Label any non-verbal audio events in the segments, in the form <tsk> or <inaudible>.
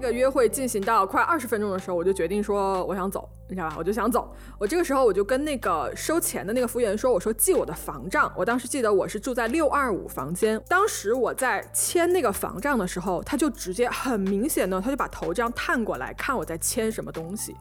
个约会进行到快二十分钟的时候，我就决定说我想走，你知道吧？我就想走。我这个时候我就跟那个收钱的那个服务员说，我说记我的房账。我当时记得我是住在六二五房间。当时我在签那个房账的时候，他就直接很明显的，他就把头这样探过来看我在签什么东西，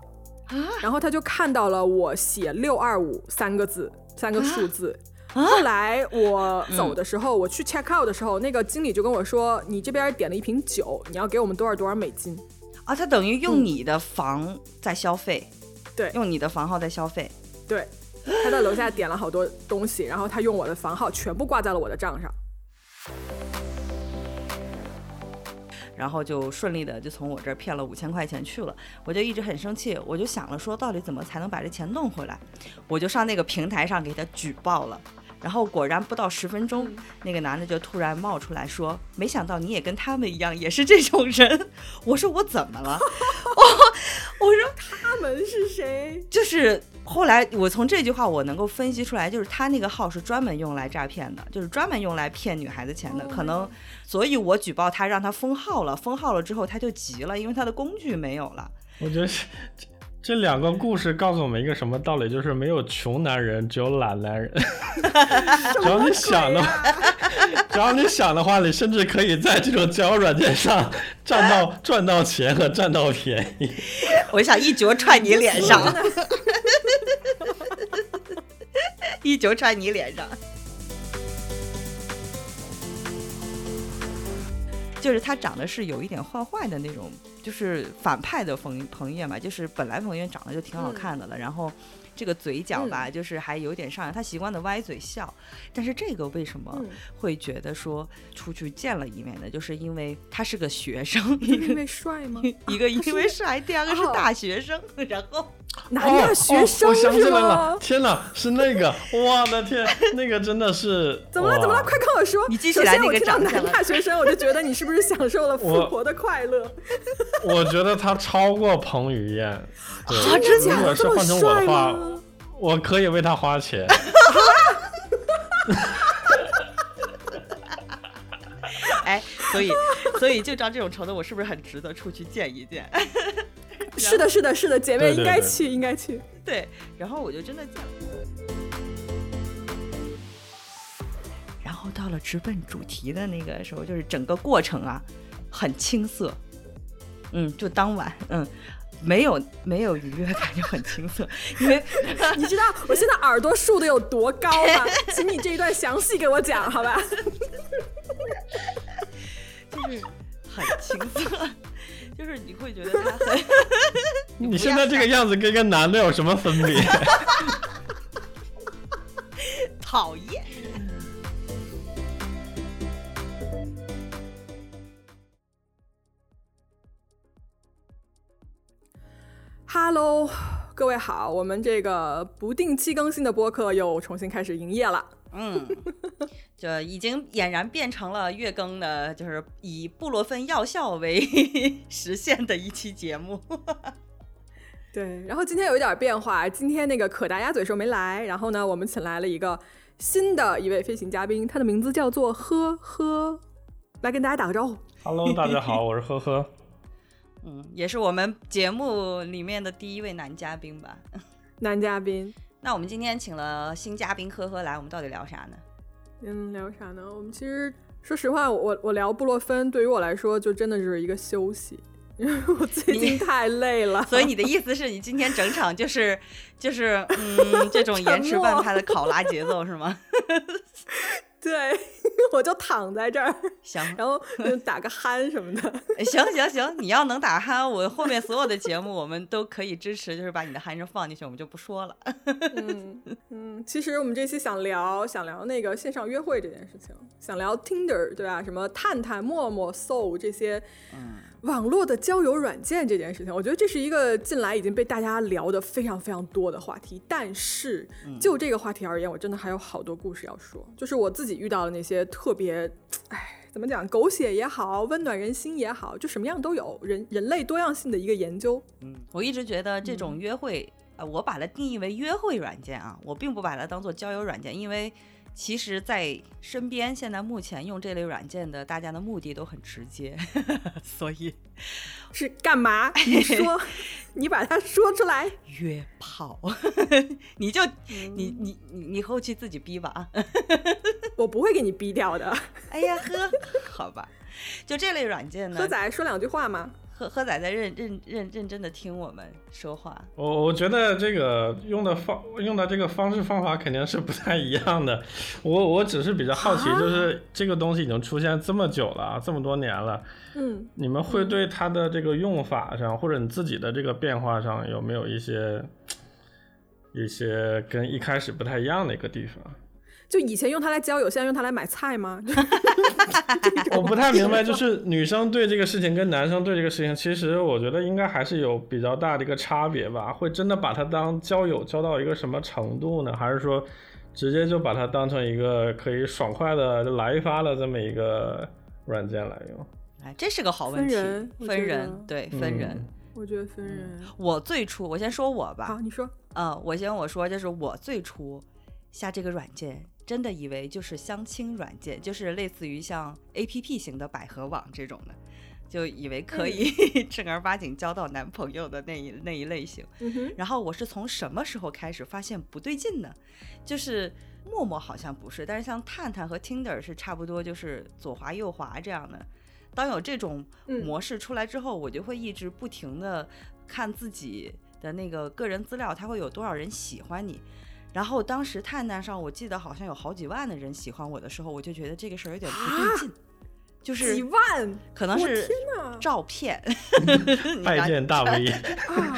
啊，然后他就看到了我写六二五三个字，三个数字。后来我走的时候，我去 check out 的时候，那个经理就跟我说：“你这边点了一瓶酒，你要给我们多少多少美金。”啊，他等于用你的房在消费，对，用你的房号在消费，对，他在楼下点了好多东西，然后他用我的房号全部挂在了我的账上。然后就顺利的就从我这儿骗了五千块钱去了，我就一直很生气，我就想了说到底怎么才能把这钱弄回来，我就上那个平台上给他举报了，然后果然不到十分钟，那个男的就突然冒出来说，没想到你也跟他们一样也是这种人，<laughs> 我说我怎么了？<laughs> 我我说他们是谁？就是。后来我从这句话我能够分析出来，就是他那个号是专门用来诈骗的，就是专门用来骗女孩子钱的，可能，所以我举报他，让他封号了，封号了之后他就急了，因为他的工具没有了。我觉得这这两个故事告诉我们一个什么道理，就是没有穷男人，只有懒男人。<laughs> 只要你想的话，<laughs> 只要你想的话，你甚至可以在这种交友软件上赚到赚到钱和占到便宜。<laughs> 我想一脚踹你脸上。一脚踹你脸上，就是他长得是有一点坏坏的那种，就是反派的冯彭于晏嘛，就是本来彭于晏长得就挺好看的了，然后。这个嘴角吧，就是还有点上扬，他习惯的歪嘴笑。但是这个为什么会觉得说出去见了一面呢？就是因为他是个学生，因为帅吗？<laughs> 一个因为帅，第二个是大学生。<laughs> 然后男大学生我想起来了，天哪，是那个，我的天，那个真的是怎么了？怎么了？快跟我说。你记起来那个长相男大学生，我就觉得你是不是享受了富婆的快乐？<laughs> 我觉得他超过彭于晏。啊，真假？如果是换成我的话。我可以为他花钱，<laughs> 哎，所以，所以就照这种程度，我是不是很值得出去见一见？是的，是的，是的，姐妹应该去，应该去。对，然后我就真的见了。然后到了直奔主题的那个时候，就是整个过程啊，很青涩。嗯，就当晚，嗯。没有没有愉悦感就很青涩，因为 <laughs> 你知道我现在耳朵竖的有多高吗？请你这一段详细给我讲，好吧？<laughs> 就是很青涩，就是你会觉得他很 <laughs>…… 你现在这个样子跟个男的有什么分别？<laughs> 讨厌。Hello，各位好，我们这个不定期更新的播客又重新开始营业了。嗯，就已经俨然变成了月更的，就是以布洛芬药效为 <laughs> 实现的一期节目。<laughs> 对，然后今天有一点变化，今天那个可达鸭嘴兽没来，然后呢，我们请来了一个新的一位飞行嘉宾，他的名字叫做呵呵，来跟大家打个招呼。Hello，大家好，我是呵呵。<laughs> 嗯，也是我们节目里面的第一位男嘉宾吧？男嘉宾。那我们今天请了新嘉宾呵呵来，我们到底聊啥呢？嗯，聊啥呢？我们其实说实话，我我聊布洛芬，对于我来说就真的是一个休息，因为我最近太累了。所以你的 <laughs> 意思是你今天整场就是就是嗯这种 <laughs> 延迟半拍的考拉节奏是吗？<laughs> 对，<laughs> 我就躺在这儿，行，然后打个鼾什么的。<laughs> 行行行，你要能打鼾，我后面所有的节目我们都可以支持，就是把你的鼾声放进去，我们就不说了。<laughs> 嗯嗯，其实我们这期想聊想聊那个线上约会这件事情，想聊 Tinder 对吧？什么探探、陌陌、Soul 这些。嗯。网络的交友软件这件事情，我觉得这是一个近来已经被大家聊的非常非常多的话题。但是就这个话题而言，我真的还有好多故事要说。就是我自己遇到的那些特别，哎，怎么讲，狗血也好，温暖人心也好，就什么样都有。人人类多样性的一个研究。嗯，我一直觉得这种约会，呃，我把它定义为约会软件啊，我并不把它当做交友软件，因为。其实，在身边现在目前用这类软件的，大家的目的都很直接，<laughs> 所以 <laughs> 是干嘛？你说，<laughs> 你把它说出来。约炮，你就你你你你后期自己逼吧啊！我不会给你逼掉的。哎呀呵，好吧，就这类软件呢。喝仔说两句话吗？何何仔在认认认认真的听我们说话。我我觉得这个用的方用的这个方式方法肯定是不太一样的。我我只是比较好奇，就是这个东西已经出现这么久了，这么多年了。嗯，你们会对它的这个用法上，或者你自己的这个变化上，有没有一些一些跟一开始不太一样的一个地方？就以前用它来交友，现在用它来买菜吗？<laughs> <laughs> 我不太明白，就是女生对这个事情跟男生对这个事情，其实我觉得应该还是有比较大的一个差别吧。会真的把它当交友交到一个什么程度呢？还是说直接就把它当成一个可以爽快的来一发的这么一个软件来用？哎，这是个好问题。分人，分人，对，分人。我觉得分人。我最初，我先说我吧。好，你说。嗯，我先我说，就是我最初下这个软件。真的以为就是相亲软件，就是类似于像 A P P 型的百合网这种的，就以为可以 <laughs> 正儿八经交到男朋友的那一那一类型。然后我是从什么时候开始发现不对劲呢？就是陌陌好像不是，但是像探探和 Tinder 是差不多，就是左滑右滑这样的。当有这种模式出来之后，我就会一直不停的看自己的那个个人资料，它会有多少人喜欢你。然后当时探探上，我记得好像有好几万的人喜欢我的时候，我就觉得这个事儿有点不对劲，就是几万，可能是照片，<laughs> 拜见大 V <laughs> 啊，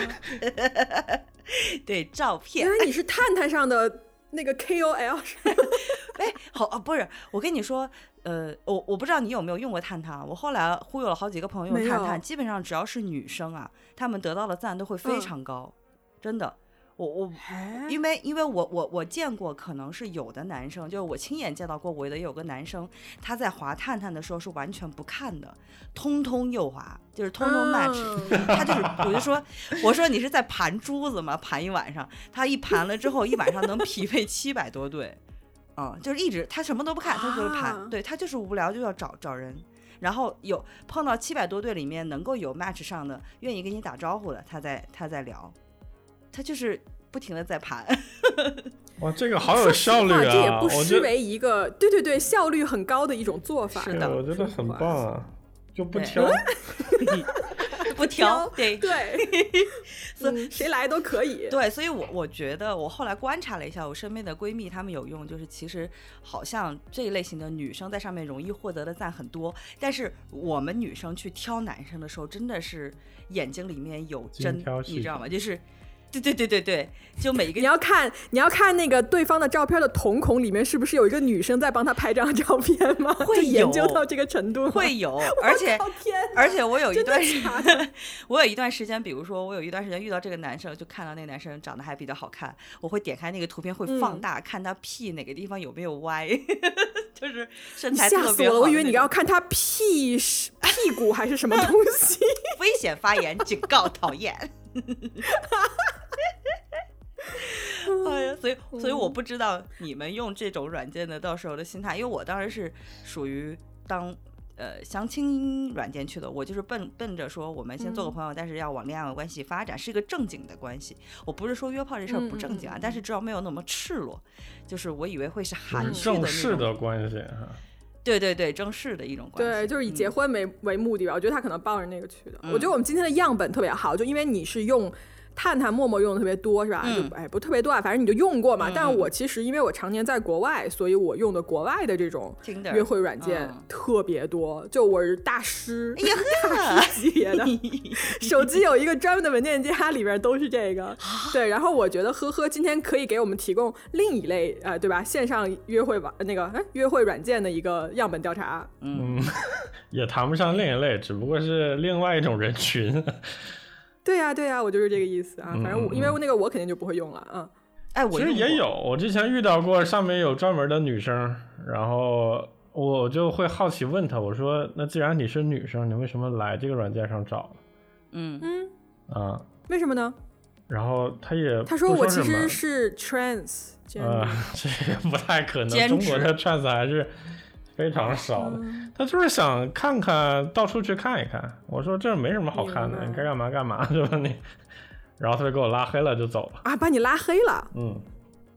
对，照片。原来。你是探探上的那个 KOL，<laughs> 哎，好啊，不是，我跟你说，呃，我我不知道你有没有用过探探，我后来忽悠了好几个朋友用探探，基本上只要是女生啊，她们得到的赞都会非常高，真的。我我，因为因为我我我见过，可能是有的男生，就是我亲眼见到过，我的有个男生，他在滑探探的时候是完全不看的，通通右滑，就是通通 match，<laughs> 他就是，我就说，我说你是在盘珠子吗？盘一晚上，他一盘了之后，一晚上能匹配七百多对，嗯，就是一直他什么都不看，他就是盘，对他就是无聊就要找找人，然后有碰到七百多对里面能够有 match 上的，愿意跟你打招呼的，他在他在聊。他就是不停的在盘，<laughs> 哇，这个好有效率啊！这也不失为一个，对对对，效率很高的一种做法。是的，我觉得很棒啊，就不挑，<laughs> 不挑，对对，所以谁来都可以。对，所以我我觉得，我后来观察了一下，我身边的闺蜜她们有用，就是其实好像这一类型的女生在上面容易获得的赞很多，但是我们女生去挑男生的时候，真的是眼睛里面有针，你知道吗？就是。对对对对对，就每一个你要看你要看那个对方的照片的瞳孔里面是不是有一个女生在帮他拍张照片吗？会研究到这个程度？会有，而且而且我有一段时间，<laughs> 我有一段时间，比如说我有一段时间遇到这个男生，就看到那个男生长得还比较好看，我会点开那个图片会放大看他屁哪个地方有没有歪，<laughs> 就是身材吓死我了，我以为你要看他屁是屁股还是什么东西，<laughs> 危险发言，警告，讨厌。哎呀，所以所以我不知道你们用这种软件的到时候的心态，因为我当时是属于当呃相亲软件去的，我就是奔奔着说我们先做个朋友，但是要往恋爱关系发展，是一个正经的关系。我不是说约炮这事儿不正经啊，但是至少没有那么赤裸，就是我以为会是含蓄的正式的关系哈。对对对，正式的一种关系，对，就是以结婚为为目的吧。我觉得他可能抱着那个去的。我觉得我们今天的样本特别好，就因为你是用。探探、陌陌用的特别多是吧？就哎，不特别多啊，反正你就用过嘛。但是我其实因为我常年在国外，所以我用的国外的这种约会软件特别多。就我是大师，大师级别的，<laughs> 手机有一个专门的文件夹，里边都是这个。对，然后我觉得呵呵今天可以给我们提供另一类呃，对吧？线上约会网那个哎，约会软件的一个样本调查。嗯，<laughs> 也谈不上另一类，只不过是另外一种人群。对呀，对呀，我就是这个意思啊。反正我因为那个我肯定就不会用了啊。哎，其实也有，我之前遇到过上面有专门的女生，然后我就会好奇问她，我说：“那既然你是女生，你为什么来这个软件上找？”嗯嗯啊，为什么呢？然后她也她说我其实是 trans，这样呃，<laughs> 这也不太可能，中国的 trans 还是非常少的。嗯他就是想看看，到处去看一看。我说这没什么好看的，你该干嘛干嘛，<laughs> 是吧你？然后他就给我拉黑了，就走了。啊，把你拉黑了。嗯，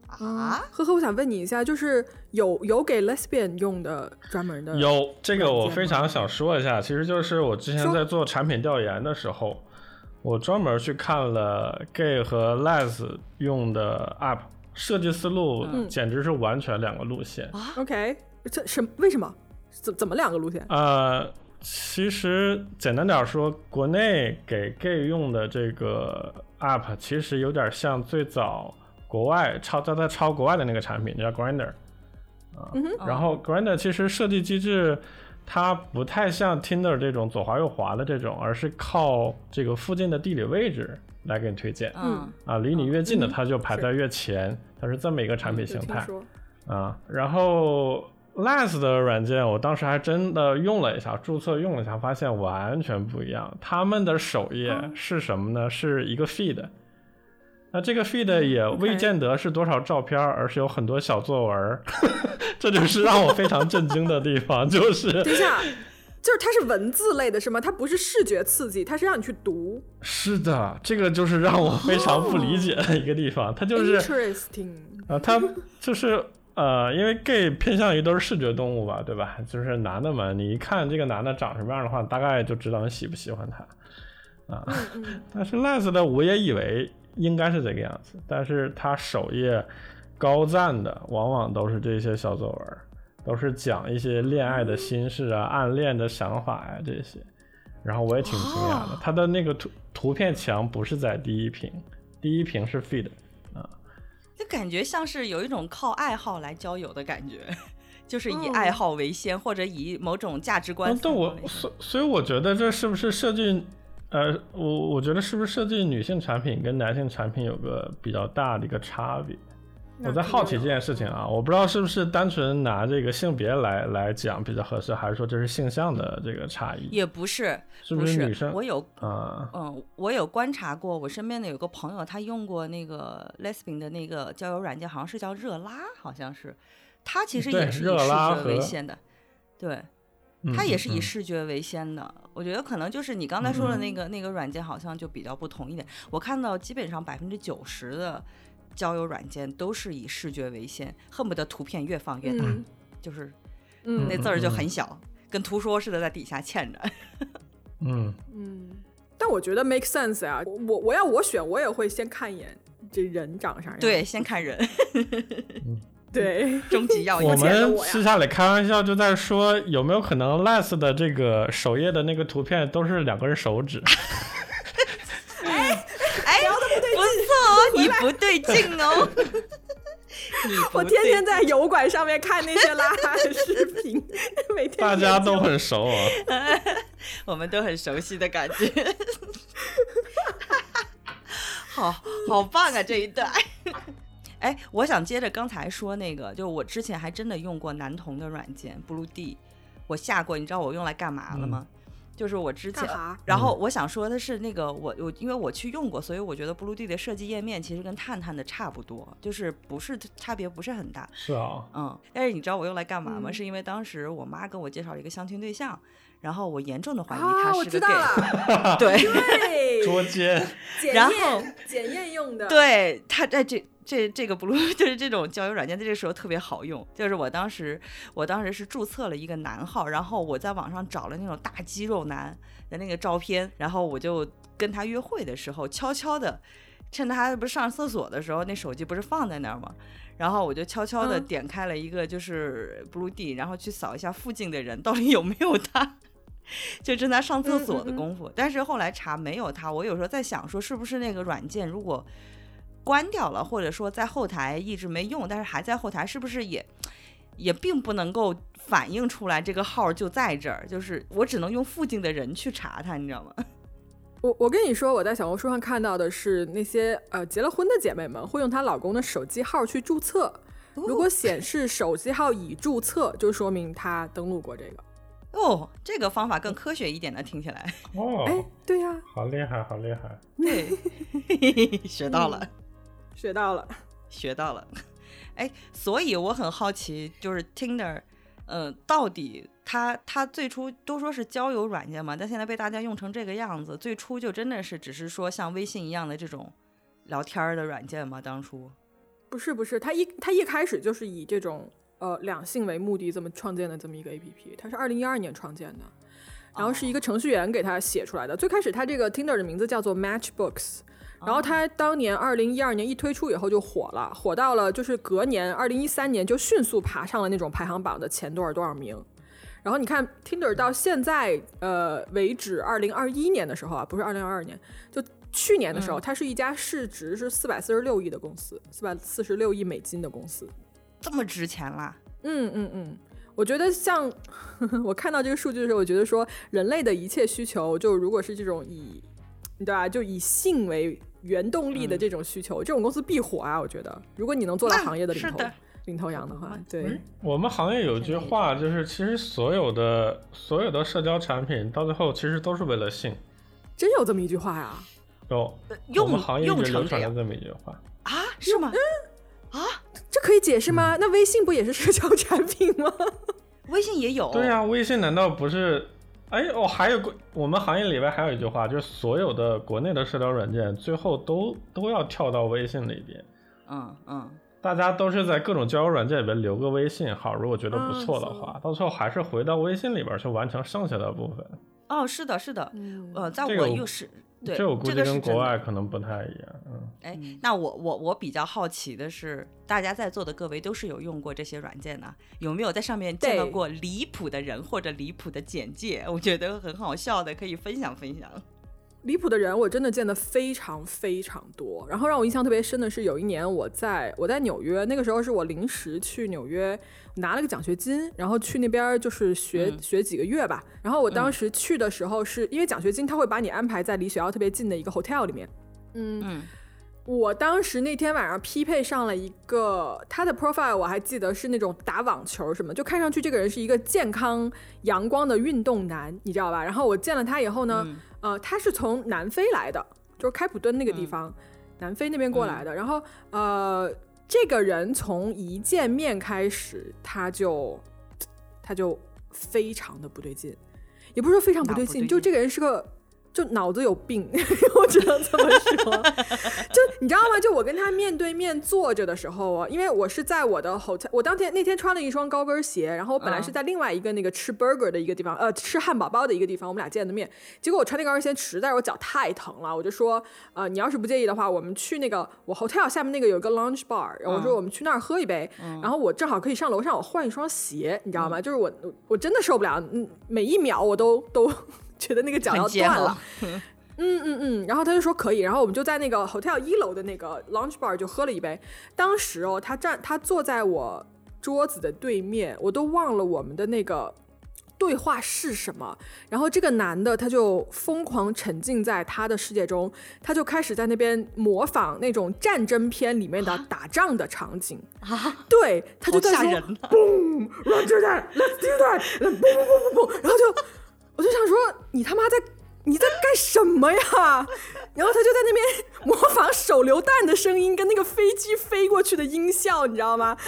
啊，呵呵，我想问你一下，就是有有给 lesbian 用的专门的有这个我非常想说一下，其实就是我之前在做产品调研的时候，我专门去看了 gay 和 les 用的 app，设计思路嗯简直是完全两个路线。OK，这什为什么？怎怎么两个路线？呃，其实简单点说，国内给 gay 用的这个 app 其实有点像最早国外抄在在抄国外的那个产品叫 Grinder 啊，嗯然后 Grinder 其实设计机制。它不太像 Tinder 这种左滑右滑的这种，而是靠这个附近的地理位置来给你推荐嗯啊，离你越近的嗯它就排在越前，它是这么一个产品形态。啊，然后 Lens 的软件，我当时还真的用了一下，注册用了一下，发现完全不一样。他们的首页哦是什么呢？是一个 feed。那这个 feed 也未见得是多少照片，而是有很多小作文儿，<laughs> 这就是让我非常震惊的地方，就是 <laughs> 等一下，就是它是文字类的是吗？它不是视觉刺激，它是让你去读。是的，这个就是让我非常不理解的一个地方，它就是。interesting。啊，它就是呃，因为 gay 偏向于都是视觉动物吧，对吧？就是男的嘛，你一看这个男的长什么样的话，大概就知道你喜不喜欢他啊。嗯 <laughs> 但是 Les 的我也以为应该是这个样子，但是他首页高赞的往往都是这些小作文，都是讲一些恋爱的心事啊、暗恋的想法呀、这些。然后我也挺惊讶的，他的那个图图片墙不是在第一屏，第一屏是 feed。就感觉像是有一种靠爱好来交友的感觉，就是以嗯爱好为先，或者以某种价值观嗯，对思考为先。我所所以我觉得这是不是设计，呃，我我觉得是不是设计女性产品跟男性产品有个比较大的一个差别？我在好奇这件事情啊，我不知道是不是单纯拿这个性别来来讲比较合适，还是说这是性向的这个差异？也不是，是不不是女生我有啊？嗯，我有观察过，我身边的有个朋友，他用过那个 Lesbian 的那个交友软件，好像是叫热拉，好像是，他其实也是以视热拉觉为先的，对，嗯他也是以嗯视觉为先的。我觉得可能就是你刚才说的那嗯个、那个软件，好像就比较不同一点。我看到基本上百分之九十的交友软件都是以视觉为先，恨不得图片越放越大，嗯。就是嗯。那字儿就嗯很小，跟图说似的在底下嵌着。<laughs> 嗯，嗯，但我觉得 make sense 呀、我我要我选，我也会先看一眼这人长啥样。对，先看人，<laughs> 对，终极要 <laughs> 我们私下里开玩笑就在说，有没有可能 less 的这个首页的那个图片都是两根手指？哎，不错哦，你不对劲哦。<laughs> 我天天在油管上面看那些拉拉的视频，每天大家都很熟啊。<laughs> 我们都很熟悉的感觉。<laughs> 好好棒啊这一段！哎，我想接着刚才说那个，就我之前还真的用过男同的软件 Blue D，我下过，你知道我用来干嘛了吗？就是我之前，然后我想说的是那个我我因为我去用过，所以我觉得 Blue D 的设计页面其实跟探探的差不多，就是不是差别不是很大。是啊，嗯，但是你知道我用来干嘛吗？嗯是因为当时我妈跟我介绍了一个相亲对象，然后我严重的怀疑啊，他是个我知道 gay，、了，<laughs> 对对，捉奸。然后检验用的，，对，他在这这这个 blue <laughs> 就是这种交友软件，在这个时候特别好用。就是我当时我当时是注册了一个男号，然后我在网上找了那种大肌肉男的那个照片，然后我就跟他约会的时候，悄悄的趁他不是上厕所的时候，那手机不是放在那儿吗？然后我就悄悄的嗯点开了一个就是 Blue D，、然后去扫一下附近的人到底有没有他，<laughs> 就正在上厕所的嗯嗯嗯功夫。但是后来查没有他，我有时候在想说是不是那个软件如果关掉了，或者说在后台一直没用，但是还在后台，是不是也也并不能够反映出来这个号就在这儿？就是我只能用附近的人去查它，你知道吗？<laughs> 我我跟你说，我在小红书上看到的是那些呃结了婚的姐妹们会用她老公的手机号去注册，如果显示手机号已注册，就说明她登录过这个。哦，这个方法更科学一点的，听起来。哦哎哦，，对呀、好厉害，好厉害！对 <laughs> <laughs> 学到了。学到了。学到了。<laughs> 哎，所以我很好奇，就是 Tinder，嗯、到底它它最初都说是交友软件嘛，但现在被大家用成这个样子，最初就真的是只是说像微信一样的这种聊天儿的软件吗？当初？不是不是，它一它一开始就是以这种呃两性为目的这么创建的这么一个 A P P，它是二零一二年创建的，然后是一个程序员给它写出来的。最开始它这个 Tinder 的名字叫做 Matchbooks，然后它当年二零一二年一推出以后就火了，火到了就是隔年二零一三年就迅速爬上了那种排行榜的前多少多少名。然后你看 Tinder 到现在呃为止，二零二一年的时候啊，不是二零二二年，就去年的时候，它是一家市值是四百四十六亿的公司，四百四十六亿美金的公司。这么值钱啦？嗯嗯嗯，我觉得像 <laughs> 我看到这个数据的时候，我觉得说人类的一切需求，就如果是这种以对吧，就以性为原动力的这种需求，这种公司必火啊！我觉得，如果你能做到行业的领头领头羊的话，对哎，我们行业有句话，就是其实所有的所有的社交产品到最后其实都是为了性。真有这么一句话呀！有，我用们行业一用直流传着这么一句话。啊？是吗？啊这可以解释吗？那微信不也是社交产品吗？<laughs> 微信也有。对呀、微信难道不是？哎，哦，还有个我们行业里边还有一句话，就是所有的国内的社交软件最后都都要跳到微信里边。嗯嗯，大家都是在各种交友软件里边留个微信号，如果觉得不错的话，到最后还是回到微信里边去完成剩下的部分。哦，是的，是的。嗯呃，在我我又是对这我估计跟国外可能不太一样。嗯，哎，那我我我比较好奇的是，大家在座的各位都是有用过这些软件的，有没有在上面见到过离谱的人或者离谱的简介？我觉得很好笑的，可以分享分享。离谱的人我真的见的非常非常多，然后让我印象特别深的是，有一年我在我在纽约，那个时候是我临时去纽约拿了个奖学金，然后去那边就是学、嗯学几个月吧。然后我当时去的时候是，因为奖学金他会把你安排在离学校特别近的一个 hotel 里面，嗯，嗯我当时那天晚上匹配上了一个他的 profile，我还记得是那种打网球什么，就看上去这个人是一个健康阳光的运动男，你知道吧？然后我见了他以后呢，嗯呃，他是从南非来的，就是开普敦那个地嗯方，南非那边过来的。然后呃，这个人从一见面开始，他就他就非常的不对劲，也不是说非常不对劲，哪不对劲就这个人是个。就脑子有病，<laughs> 我只能这么说。<laughs> 就你知道吗？就我跟他面对面坐着的时候啊，因为我是在我的 hotel，我当天那天穿了一双高跟鞋，然后我本来是嗯在另外一个那个吃 burger 的一个地方，呃，吃汉堡包的一个地方，我们俩见的面。结果我穿那高跟鞋实在是我脚太疼了，我就说，呃，你要是不介意的话，我们去那个我 hotel 下面那个有一个 lounge bar，然后我说我们去那儿喝一杯，然后我正好可以上楼上我换一双鞋，你知道吗？就是我我真的受不了，嗯，每一秒我都都觉得那个脚要断了。嗯嗯嗯，然后他就说可以，然后我们就在那个 hotel 一楼的那个 lunch bar 就喝了一杯。当时哦，他站他坐在我桌子的对面，我都忘了我们的那个对话是什么。然后这个男的他就疯狂沉浸在他的世界中，他就开始在那边模仿那种战争片里面的打仗的场景。啊，对，他就在说吓人呐！boom, run to that, let's do that, boom, boom, boom, boom, boom，然后就我就想说，你他妈在你在干什么呀？<laughs> 然后他就在那边模仿手榴弹的声音跟那个飞机飞过去的音效，你知道吗？<laughs>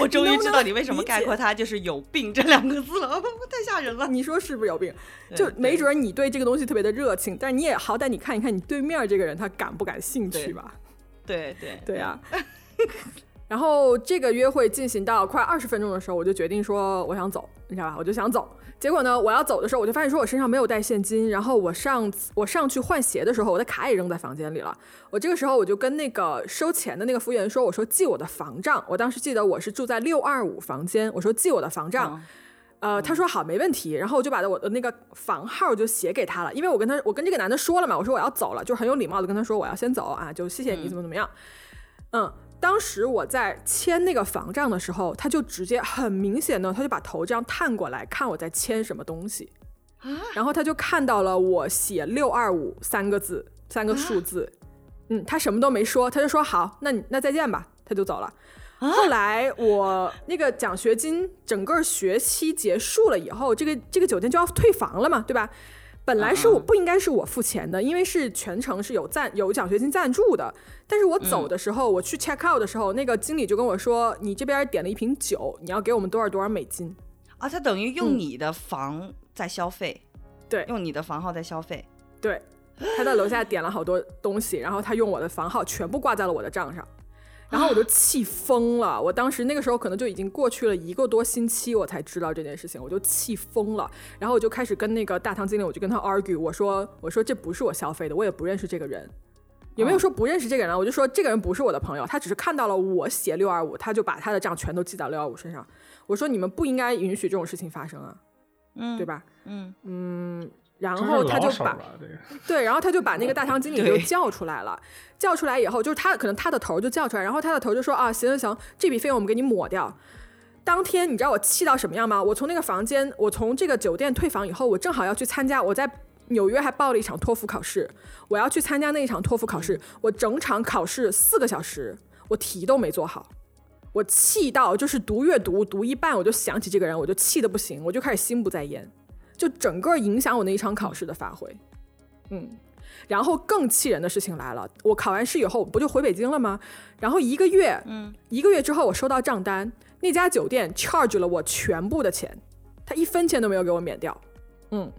我终于知道你为什么概括他就是有病这两个字了，太吓人了。你说是不是有病？就没准你对这个东西特别的热情，但你也好歹你看一看你对面这个人他感不感兴趣吧？对对对呀、<laughs> 然后这个约会进行到快二十分钟的时候，我就决定说我想走，你知道吧？我就想走。结果呢，我要走的时候，我就发现说我身上没有带现金，然后我上我上去换鞋的时候，我的卡也扔在房间里了。我这个时候我就跟那个收钱的那个服务员说，我说记我的房账。我当时记得我是住在六二五房间，我说记我的房账。嗯呃，他说好，没问题。然后我就把我的那个房号就写给他了，因为我跟他，我跟这个男的说了嘛，我说我要走了，就很有礼貌的跟他说我要先走啊，就谢谢你怎么怎么样。嗯，当时我在签那个房账的时候，他就直接很明显的，他就把头这样探过来看我在签什么东西，然后他就看到了我写六二五三个字，三个数字，嗯，他什么都没说，他就说好，那你那再见吧，他就走了。后来我那个奖学金整个学期结束了以后，这个这个酒店就要退房了嘛，对吧？本来是我不应该是我付钱的，因为是全程是有赞有奖学金赞助的。但是我走的时候，我去 check out 的时候，那个经理就跟我说：“你这边点了一瓶酒，你要给我们多少多少美金。”啊，他等于用你的房在消费，对，用你的房号在消费，对。他在楼下点了好多东西，然后他用我的房号全部挂在了我的账上，然后我就气疯了。我当时那个时候可能就已经过去了一个多星期，我才知道这件事情，我就气疯了。然后我就开始跟那个大堂经理，我就跟他 argue，我说我说这不是我消费的，我也不认识这个人，有没有说不认识这个人？我就说这个人不是我的朋友，他只是看到了我写六二五，他就把他的账全都记到六二五身上。我说你们不应该允许这种事情发生啊，嗯，对吧？嗯嗯。然后他就把对，然后他就把那个大堂经理就叫出来了。叫出来以后，就是他可能他的头就叫出来，然后他的头就说啊，行行行，这笔费用我们给你抹掉。当天你知道我气到什么样吗？我从那个房间，我从这个酒店退房以后，我正好要去参加，我在纽约还报了一场托福考试，我要去参加那一场托福考试。我整场考试四个小时，我题都没做好，我气到就是读阅读读一半，我就想起这个人，我就气的不行，我就开始心不在焉。就整个影响我那一场考试的发挥，嗯，然后更气人的事情来了，我考完试以后不就回北京了吗？然后一个月，嗯，一个月之后我收到账单，那家酒店 charge 了我全部的钱，他一分钱都没有给我免掉，嗯，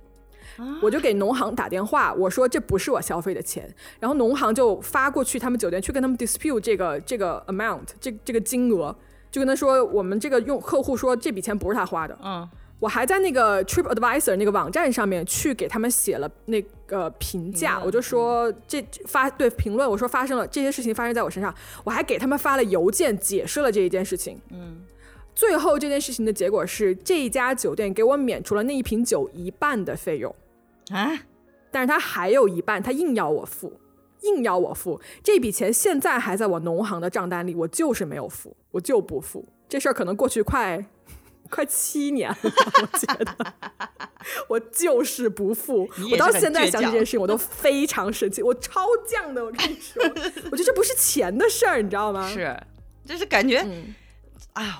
我就给农行打电话，我说这不是我消费的钱，然后农行就发过去他们酒店去跟他们 dispute 这个这个 amount 这这个金额，就跟他说我们这个用客户说这笔钱不是他花的，嗯。我还在那个 Trip Advisor 那个网站上面去给他们写了那个评价，我就说这发对评论，我说发生了这些事情发生在我身上，我还给他们发了邮件解释了这一件事情。嗯，最后这件事情的结果是这一家酒店给我免除了那一瓶酒一半的费用啊，但是他还有一半，他硬要我付，硬要我付这笔钱，现在还在我农行的账单里，我就是没有付，我就不付。这事儿可能过去快。快七年了，我觉得 <laughs> 我就是不付。我到现在想起这件事情，我都非常生气。我超犟的，我跟你说，<laughs> 我觉得这不是钱的事儿，你知道吗？是，就是感觉，哎呦，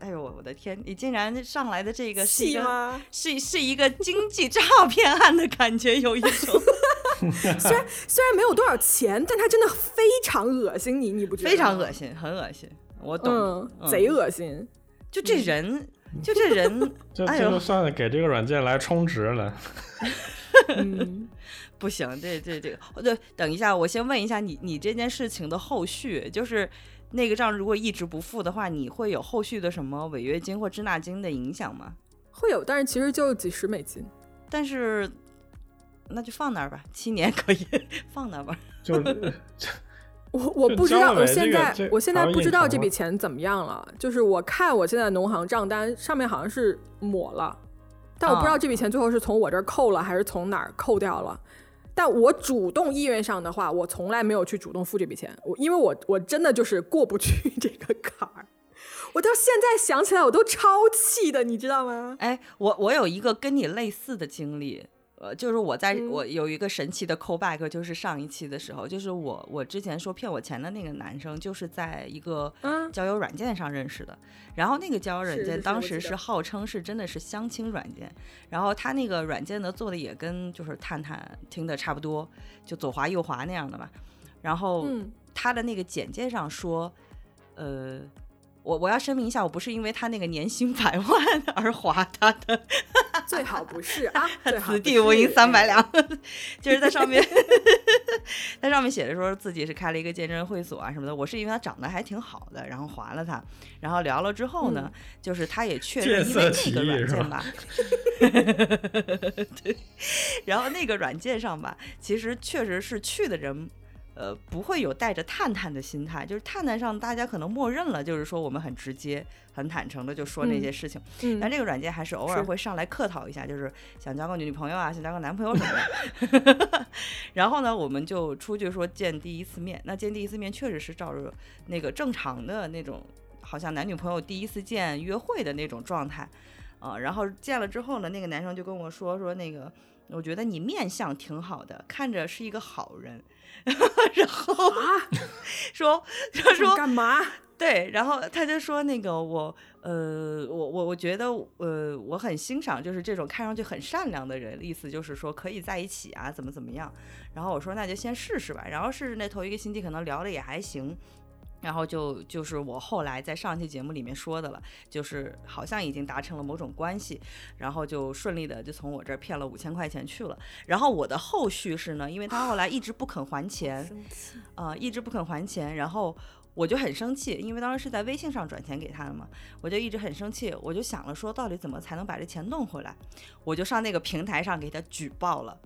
哎呦，我的天！你竟然上来的这个是一个是是一个经济诈骗案的感觉，有一种。<laughs> 虽然虽然没有多少钱，但他真的非常恶心你，你不觉得？非常恶心，很恶心，我懂，贼恶心。就这人，就这人，<laughs> 这这就算给这个软件来充值了。<laughs> 嗯，<laughs> 不行，这这这个，对，等一下，我先问一下你，你这件事情的后续，就是那个账如果一直不付的话，你会有后续的什么违约金或滞纳金的影响吗？会有，但是其实就几十美金。但是那就放那儿吧，七年可以放那儿吧。就。我我不知道，我现在我现在不知道这笔钱怎么样了。就是我看我现在农行账单上面好像是抹了，但我不知道这笔钱最后是从我这儿扣了还是从哪儿扣掉了。但我主动意愿上的话，我从来没有去主动付这笔钱，我因为我我真的就是过不去 <laughs> 这个坎儿。我到现在想起来我都超气的，你知道吗？哎，我我有一个跟你类似的经历。呃，就是我在我有一个神奇的 callback，就是上一期的时候，就是我我之前说骗我钱的那个男生，就是在一个交友软件上认识的。然后那个交友软件当时是号称是真的是相亲软件，然后他那个软件呢做的也跟就是探探听的差不多，就左滑右滑那样的吧。然后他的那个简介上说，呃。我我要声明一下，我不是因为他那个年薪百万 <laughs> 而划他的，<laughs> 最好不是啊，<laughs> 此地无银三百两，就是在上面，在上面写着说自己是开了一个健身会所啊什么的。我是因为他长得还挺好的，然后划了他，然后聊了之后呢，就是他也确认因为那个软件吧，对，然后那个软件上吧，其实确实是去的人。呃，不会有带着探探的心态，就是探探上大家可能默认了，就是说我们很直接、很坦诚的就说那些事情。嗯。但这个软件还是偶尔会上来客套一下，就是想交个女朋友啊，想交个男朋友什么的。<laughs> 然后呢，我们就出去说见第一次面。那见第一次面确实是照着那个正常的那种，好像男女朋友第一次见约会的那种状态啊。然后见了之后呢，那个男生就跟我说说那个，我觉得你面相挺好的，看着是一个好人。<laughs> 然后 <laughs> 说，他说干嘛？<laughs> 对，然后他就说那个我，呃，我我我觉得，呃，我很欣赏就是这种看上去很善良的人，意思就是说可以在一起啊，怎么怎么样。然后我说那就先试试吧，然后试试那头一个星期可能聊的也还行。然后就就是我后来在上期节目里面说的了，就是好像已经达成了某种关系，然后就顺利的就从我这儿骗了五千块钱去了。然后我的后续是呢，因为他后来一直不肯还钱，啊，一直不肯还钱，然后我就很生气，因为当时是在微信上转钱给他的嘛，我就一直很生气，我就想了说到底怎么才能把这钱弄回来，我就上那个平台上给他举报了。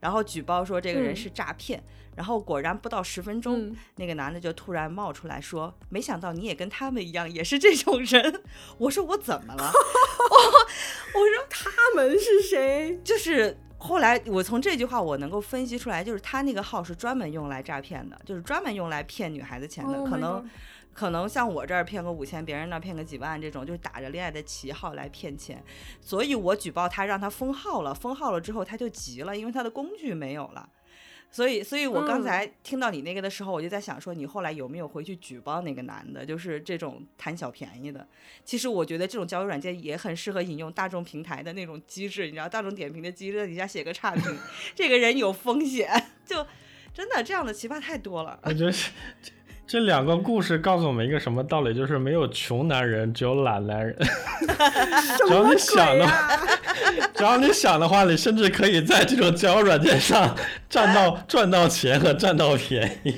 然后举报说这个人是诈骗，然后果然不到十分钟，那个男的就突然冒出来说：“没想到你也跟他们一样，也是这种人。<laughs> ”我说：“我怎么了？” <laughs> 我说：“他们是谁？”就是后来我从这句话我能够分析出来，就是他那个号是专门用来诈骗的，就是专门用来骗女孩子钱的，可能。可能像我这儿骗个五千，别人那骗个几万，这种就是打着恋爱的旗号来骗钱，所以我举报他，让他封号了。封号了之后，他就急了，因为他的工具没有了。所以，所以我刚才听到你那个的时候，我就在想说，你后来有没有回去举报那个男的？就是这种贪小便宜的。其实我觉得这种交友软件也很适合引用大众平台的那种机制，你知道，大众点评的机制，底下写个差评，<laughs> 这个人有风险，<laughs> 就真的这样的奇葩太多了。<laughs> 我觉得。这两个故事告诉我们一个什么道理？就是没有穷男人，只有懒男人。只要你想的，<laughs> 只要你想的话，你甚至可以在这种交友软件上占到 <laughs> 赚到钱和占到便宜。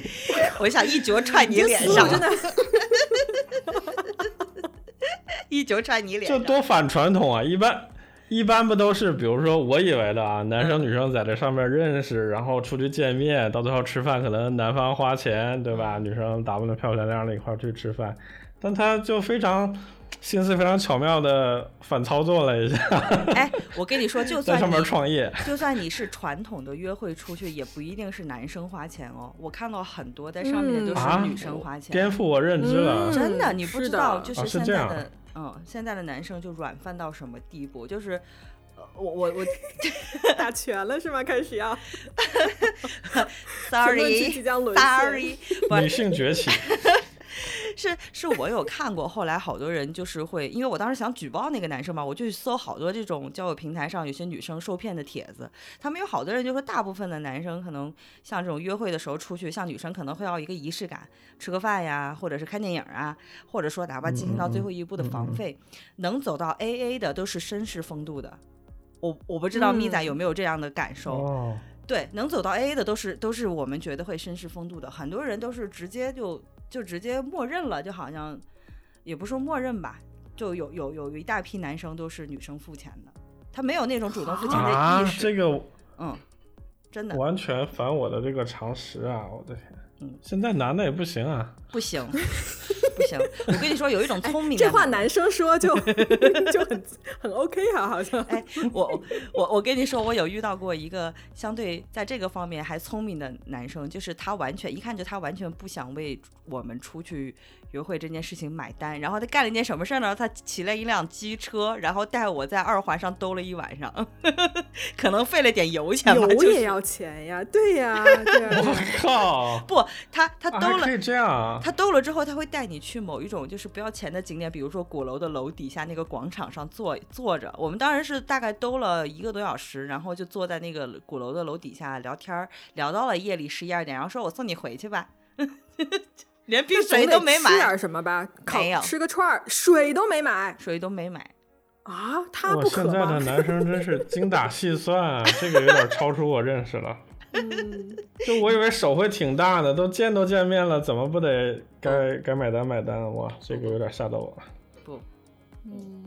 我想一脚踹你脸上，真的。<laughs> 一脚踹你脸上，这多反传统啊！一般。一般不都是，比如说我以为的啊，男生女生在这上面认识，然后出去见面，到最后吃饭可能男方花钱，对吧？女生打扮的漂漂亮亮的一块去吃饭，但他就非常心思非常巧妙的反操作了一下。哎，我跟你说，就算在上面创业，就算你是传统的约会出去，也不一定是男生花钱哦。我看到很多在上面的都是女生花钱，颠覆我认知了。真的，你不知道，就是现在的。嗯，现在的男生就软饭到什么地步？就是，呃，我我我 <laughs> 打拳了是吗？开始要，<laughs> <laughs> sorry，sorry，女性崛起。是是我有看过，后来好多人就是会，因为我当时想举报那个男生嘛，我就去搜好多这种交友平台上有些女生受骗的帖子，他们有好多人就说，大部分的男生可能像这种约会的时候出去，像女生可能会要一个仪式感，吃个饭呀，或者是看电影啊，或者说哪怕进行到最后一步的房费，能走到 A A 的都是绅士风度的。我我不知道咪仔有没有这样的感受，对，能走到 A A 的都是都是我们觉得会绅士风度的，很多人都是直接就。就直接默认了，就好像也不说默认吧，就有有有一大批男生都是女生付钱的，他没有那种主动付钱的意识。这个，嗯，真的完全反我的这个常识啊！我的天，嗯，现在男的也不行啊，不行。<laughs> 不行，我跟你说，有一种 <laughs> 聪明。这话男生说就 <laughs> 就很很 OK 哈，好像。哎，我我我跟你说，我有遇到过一个相对在这个方面还聪明的男生，就是他完全一看就他完全不想为我们出去约会这件事情买单，然后他干了一件什么事儿呢？他骑了一辆机车，然后带我在二环上兜了一晚上，<laughs> 可能费了点油钱吧。油也要钱呀，对呀。我 <laughs> 靠！不，他他兜了，可以这样啊？他兜了之后，他会带你。去某一种就是不要钱的景点，比如说鼓楼的楼底下那个广场上坐坐着。我们当时是大概兜了一个多小时，然后就坐在那个鼓楼的楼底下聊天，聊到了夜里十一二点，然后说我送你回去吧，<laughs> 连冰水都没买。吃点什么吧？没有，吃个串儿，水都没买，水都没买啊？他不可现在的男生真是精打细算，这个有点超出我认识了。嗯，就我以为手会挺大的，都见都见面了，怎么不得该该买单买单？哇，这个有点吓到我了。不，嗯，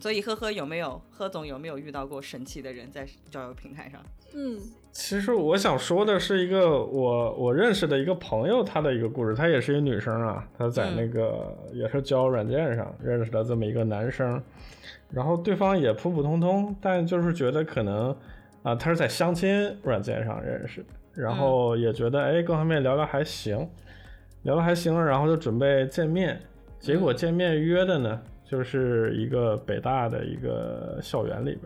所以呵呵有没有贺总有没有遇到过神奇的人在交友平台上？嗯，其实我想说的是一个我我认识的一个朋友他的一个故事，她也是一个女生啊，她在那个也是交友软件上认识的这么一个男生，然后对方也普普通通，但就是觉得可能。啊，他是在相亲软件上认识，然后也觉得哎，各方面聊聊还行，聊的还行，然后就准备见面。结果见面约的呢，就是一个北大的一个校园里边。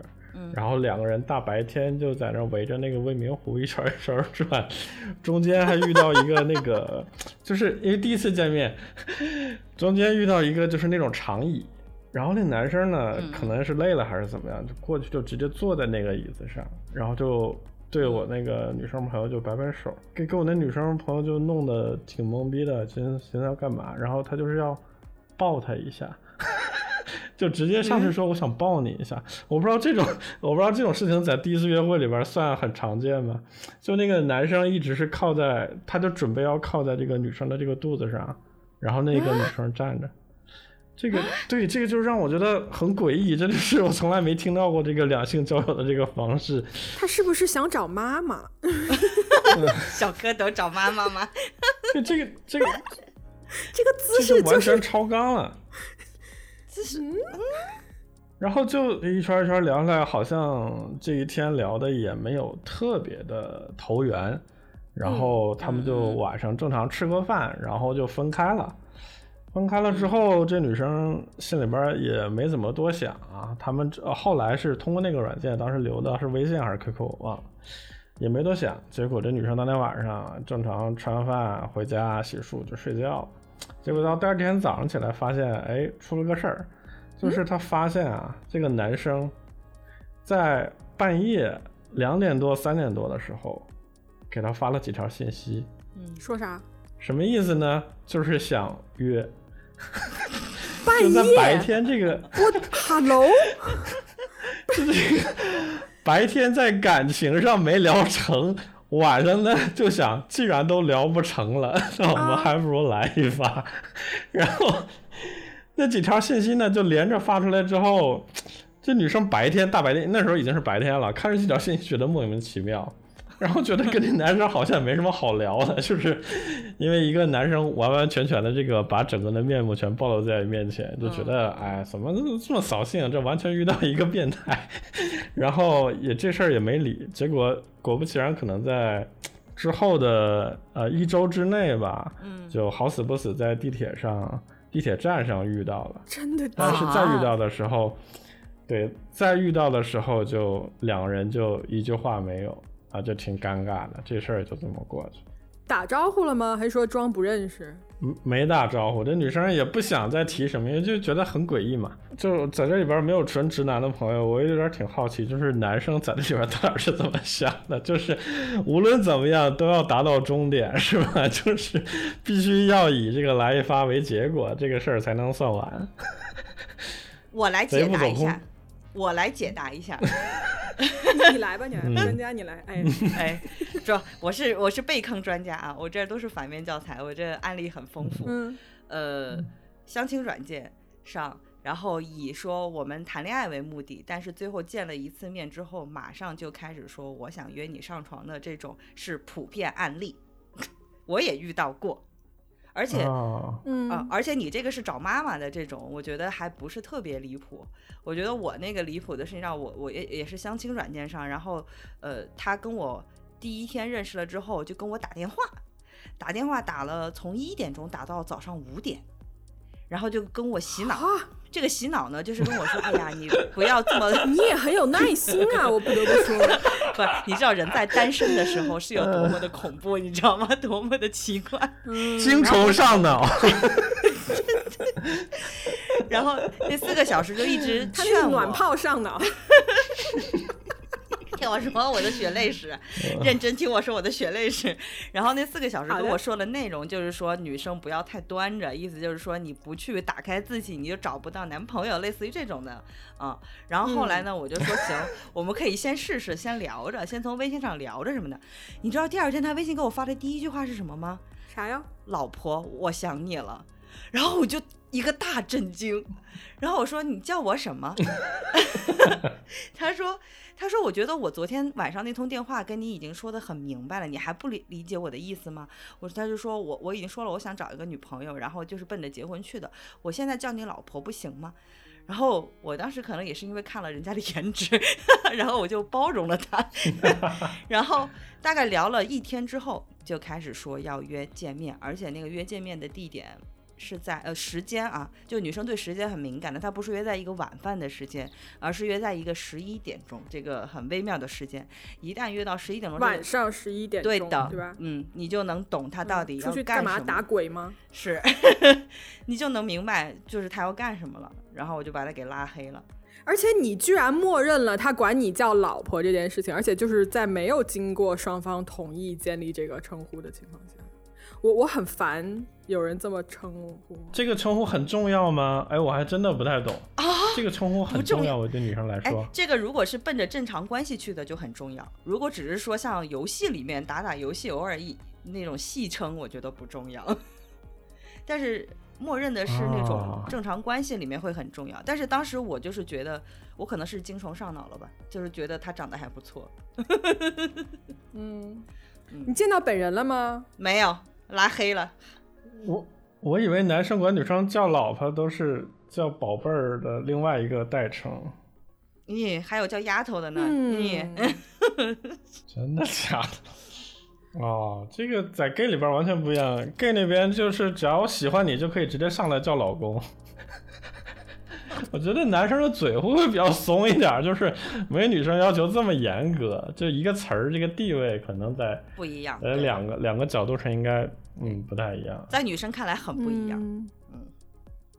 然后两个人大白天就在那围着那个未名湖一圈一圈转，中间还遇到一个那个，<laughs> 就是因为第一次见面，<laughs> 中间遇到一个就是那种长椅，然后那男生呢可能是累了还是怎么样，就过去就直接坐在那个椅子上，然后就对我那个女生朋友就摆摆手，给给我那女生朋友就弄得挺懵逼的，寻思寻思要干嘛，然后他就是要抱她一下。就直接上去说我想抱你一下，我不知道这种我不知道这种事情在第一次约会里边算很常见吗？就那个男生一直是靠在，他就准备要靠在这个女生的这个肚子上，然后那个女生站着，这个对这个就让我觉得很诡异，真的是我从来没听到过这个两性交友的这个方式。他是不是想找妈妈？<laughs> 小蝌蚪找妈妈吗？<laughs> 就这个这个这个姿势完全超纲了。就是，<laughs> 然后就一圈一圈聊下来，好像这一天聊的也没有特别的投缘，然后他们就晚上正常吃个饭，然后就分开了。分开了之后，这女生心里边也没怎么多想啊。他们后来是通过那个软件，当时留的是微信还是 QQ，我忘了，也没多想。结果这女生当天晚上正常吃完饭回家洗漱就睡觉了。结果到第二天早上起来，发现哎，出了个事儿，就是他发现啊，这个男生在半夜两点多、三点多的时候，给他发了几条信息。嗯，说啥？什么意思呢？就是想约。<laughs> 半夜。就在白天这个。我，hello。<laughs> 这个白天在感情上没聊成。晚上呢，就想既然都聊不成了，<laughs> 那我们还不如来一发。<laughs> 然后那几条信息呢，就连着发出来之后，这女生白天大白天那时候已经是白天了，看着几条信息觉得莫名其妙。然后觉得跟这男生好像没什么好聊的，就是因为一个男生完完全全的这个把整个的面目全暴露在面前，就觉得哎，怎么这么扫兴？这完全遇到一个变态。<laughs> 然后也这事儿也没理，结果果不其然，可能在之后的呃一周之内吧，就好死不死在地铁上、地铁站上遇到了。真的，但是再遇到的时候，对，再遇到的时候就两个人就一句话没有。啊，就挺尴尬的，这事儿就这么过去。打招呼了吗？还是说装不认识？嗯，没打招呼。这女生也不想再提什么，因为就觉得很诡异嘛。就在这里边没有纯直男的朋友，我有点挺好奇，就是男生在这里边到底是怎么想的？就是无论怎么样都要达到终点，是吧？<laughs> 就是必须要以这个来一发为结果，这个事儿才能算完。<laughs> 我来解答一下。我来解答一下。<laughs> 你来吧，你来，专家你来，哎 <laughs> 哎，说我是我是被坑专家啊，我这都是反面教材，我这案例很丰富。嗯，呃，相亲软件上，然后以说我们谈恋爱为目的，但是最后见了一次面之后，马上就开始说我想约你上床的这种是普遍案例，<laughs> 我也遇到过。而且，嗯，而且你这个是找妈妈的这种，我觉得还不是特别离谱。我觉得我那个离谱的是，让我我也也是相亲软件上，然后，呃，他跟我第一天认识了之后，就跟我打电话，打电话打了从一点钟打到早上五点，然后就跟我洗脑。这个洗脑呢，就是跟我说：“哎呀，你不要这么，<laughs> 你也很有耐心啊，我不得不说。<laughs> 不，你知道人在单身的时候是有多么的恐怖，你知道吗？多么的奇怪，精虫上脑。<laughs> 然后那四个小时就一直劝我暖泡上脑。”听我说 <laughs> 我的血泪史，认真听我说我的血泪史。然后那四个小时跟我说的内容就是说，女生不要太端着，意思就是说你不去打开自己，你就找不到男朋友，类似于这种的啊。然后后来呢，我就说行，我们可以先试试，先聊着，先从微信上聊着什么的。你知道第二天他微信给我发的第一句话是什么吗？啥呀？老婆，我想你了。然后我就一个大震惊。然后我说你叫我什么？<laughs> 他说。他说：“我觉得我昨天晚上那通电话跟你已经说的很明白了，你还不理理解我的意思吗？”我说：“他就说我我已经说了，我想找一个女朋友，然后就是奔着结婚去的。我现在叫你老婆不行吗？”然后我当时可能也是因为看了人家的颜值，<laughs> 然后我就包容了他。<laughs> 然后大概聊了一天之后，就开始说要约见面，而且那个约见面的地点。是在呃时间啊，就女生对时间很敏感的，她不是约在一个晚饭的时间，而是约在一个十一点钟这个很微妙的时间。一旦约到十一点钟，晚上十一点钟，对的，对吧？嗯，你就能懂他到底要。干嘛打鬼吗？是，<laughs> 你就能明白就是他要干什么了。然后我就把他给拉黑了。而且你居然默认了他管你叫老婆这件事情，而且就是在没有经过双方同意建立这个称呼的情况下，我我很烦有人这么称呼。这个称呼很重要吗？哎，我还真的不太懂啊。这个称呼很重重要，我对女生来哎说，，这个如果是奔着正常关系去的就很重要。如果只是说像游戏里面打打游戏，偶尔一那种戏称，我觉得不重要。<laughs> 但是默认的是那种哦正常关系里面会很重要。但是当时我就是觉得，我可能是精虫上脑了吧，就是觉得他长得还不错。<laughs> 嗯嗯，你见到本人了吗？没有拉黑了，我我以为男生管女生叫老婆都是叫宝贝儿的另外一个代称，咦，还有叫丫头的呢，嗯咦，<laughs> 真的假的？哦，这个在 gay 里边完全不一样，gay 那边就是只要我喜欢你就可以直接上来叫老公。我觉得男生的嘴会不会比较松一点？就是没女生要求这么严格，就一个词儿，这个地位可能在不一样，呃两个两个角度上应该嗯不太一样。在女生看来很不一样。嗯嗯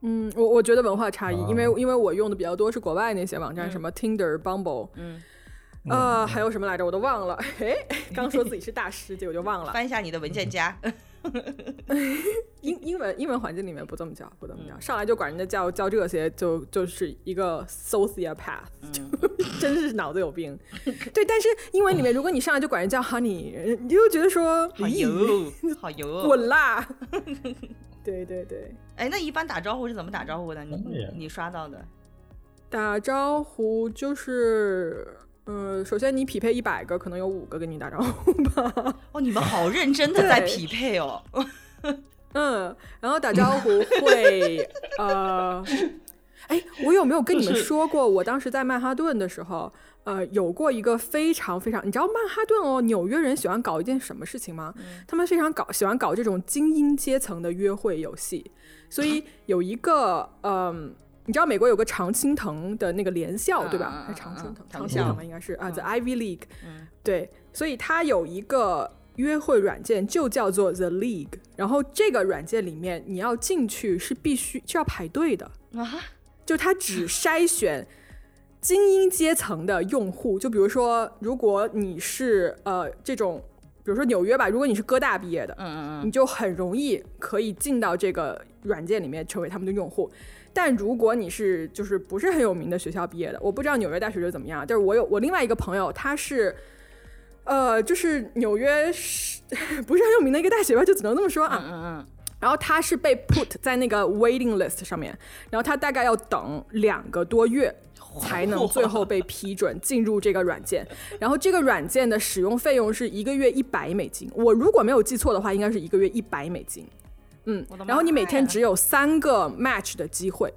嗯，我我觉得文化差异，因为啊因为我用的比较多是国外那些网站，嗯什么 Tinder、Bumble，嗯，呃，还有什么来着，我都忘了。嘿，<laughs> 刚说自己是大师，结果就忘了。翻一下你的文件夹，<laughs> 英英文英文环境里面不这么叫，不这么嗯叫，上来就管人家叫叫这些，就就是一个 sociopath，嗯，真是脑子有病。<laughs> 对，但是英文里面，如果你上来就管人叫 honey，你就觉得说，好咦油，好油哦。滚啦！<laughs> 对对对，哎，那一般打招呼是怎么打招呼的？你你刷到的？打招呼就是，呃，首先你匹配一百个，可能有五个跟你打招呼吧。哦，你们好认真的在匹配哦。嗯，然后打招呼会，呃，哎，我有没有跟你们说过，我当时在曼哈顿的时候，呃，有过一个非常非常，你知道曼哈顿哦，纽约人喜欢搞一件什么事情吗？他们非常搞喜欢搞这种精英阶层的约会游戏，所以有一个，嗯、你知道美国有个常青藤的那个联校，对吧？常青藤？常青藤吧，应该是啊、嗯 t h e Ivy League。嗯对，所以它有一个约会软件，就叫做 The League。然后这个软件里面，你要进去是必须是要排队的，啊，就它只筛选精英阶层的用户。就比如说，如果你是呃这种，比如说纽约吧，如果你是哥大毕业的，嗯嗯你就很容易可以进到这个软件里面成为他们的用户。但如果你是就是不是很有名的学校毕业的，我不知道纽约大学是怎么样，就是我有我另外一个朋友，他是，呃，就是纽约是 <laughs> 不是很有名的一个大学吧，就只能这么说嗯啊。嗯嗯然后他是被 put 在那个 waiting list 上面，然后他大概要等两个多月才能最后被批准进入这个软件。然后这个软件的使用费用是一个月一百美金，我如果没有记错的话，应该是一个月一百美金。嗯然后你每天只有三个 match 的机会。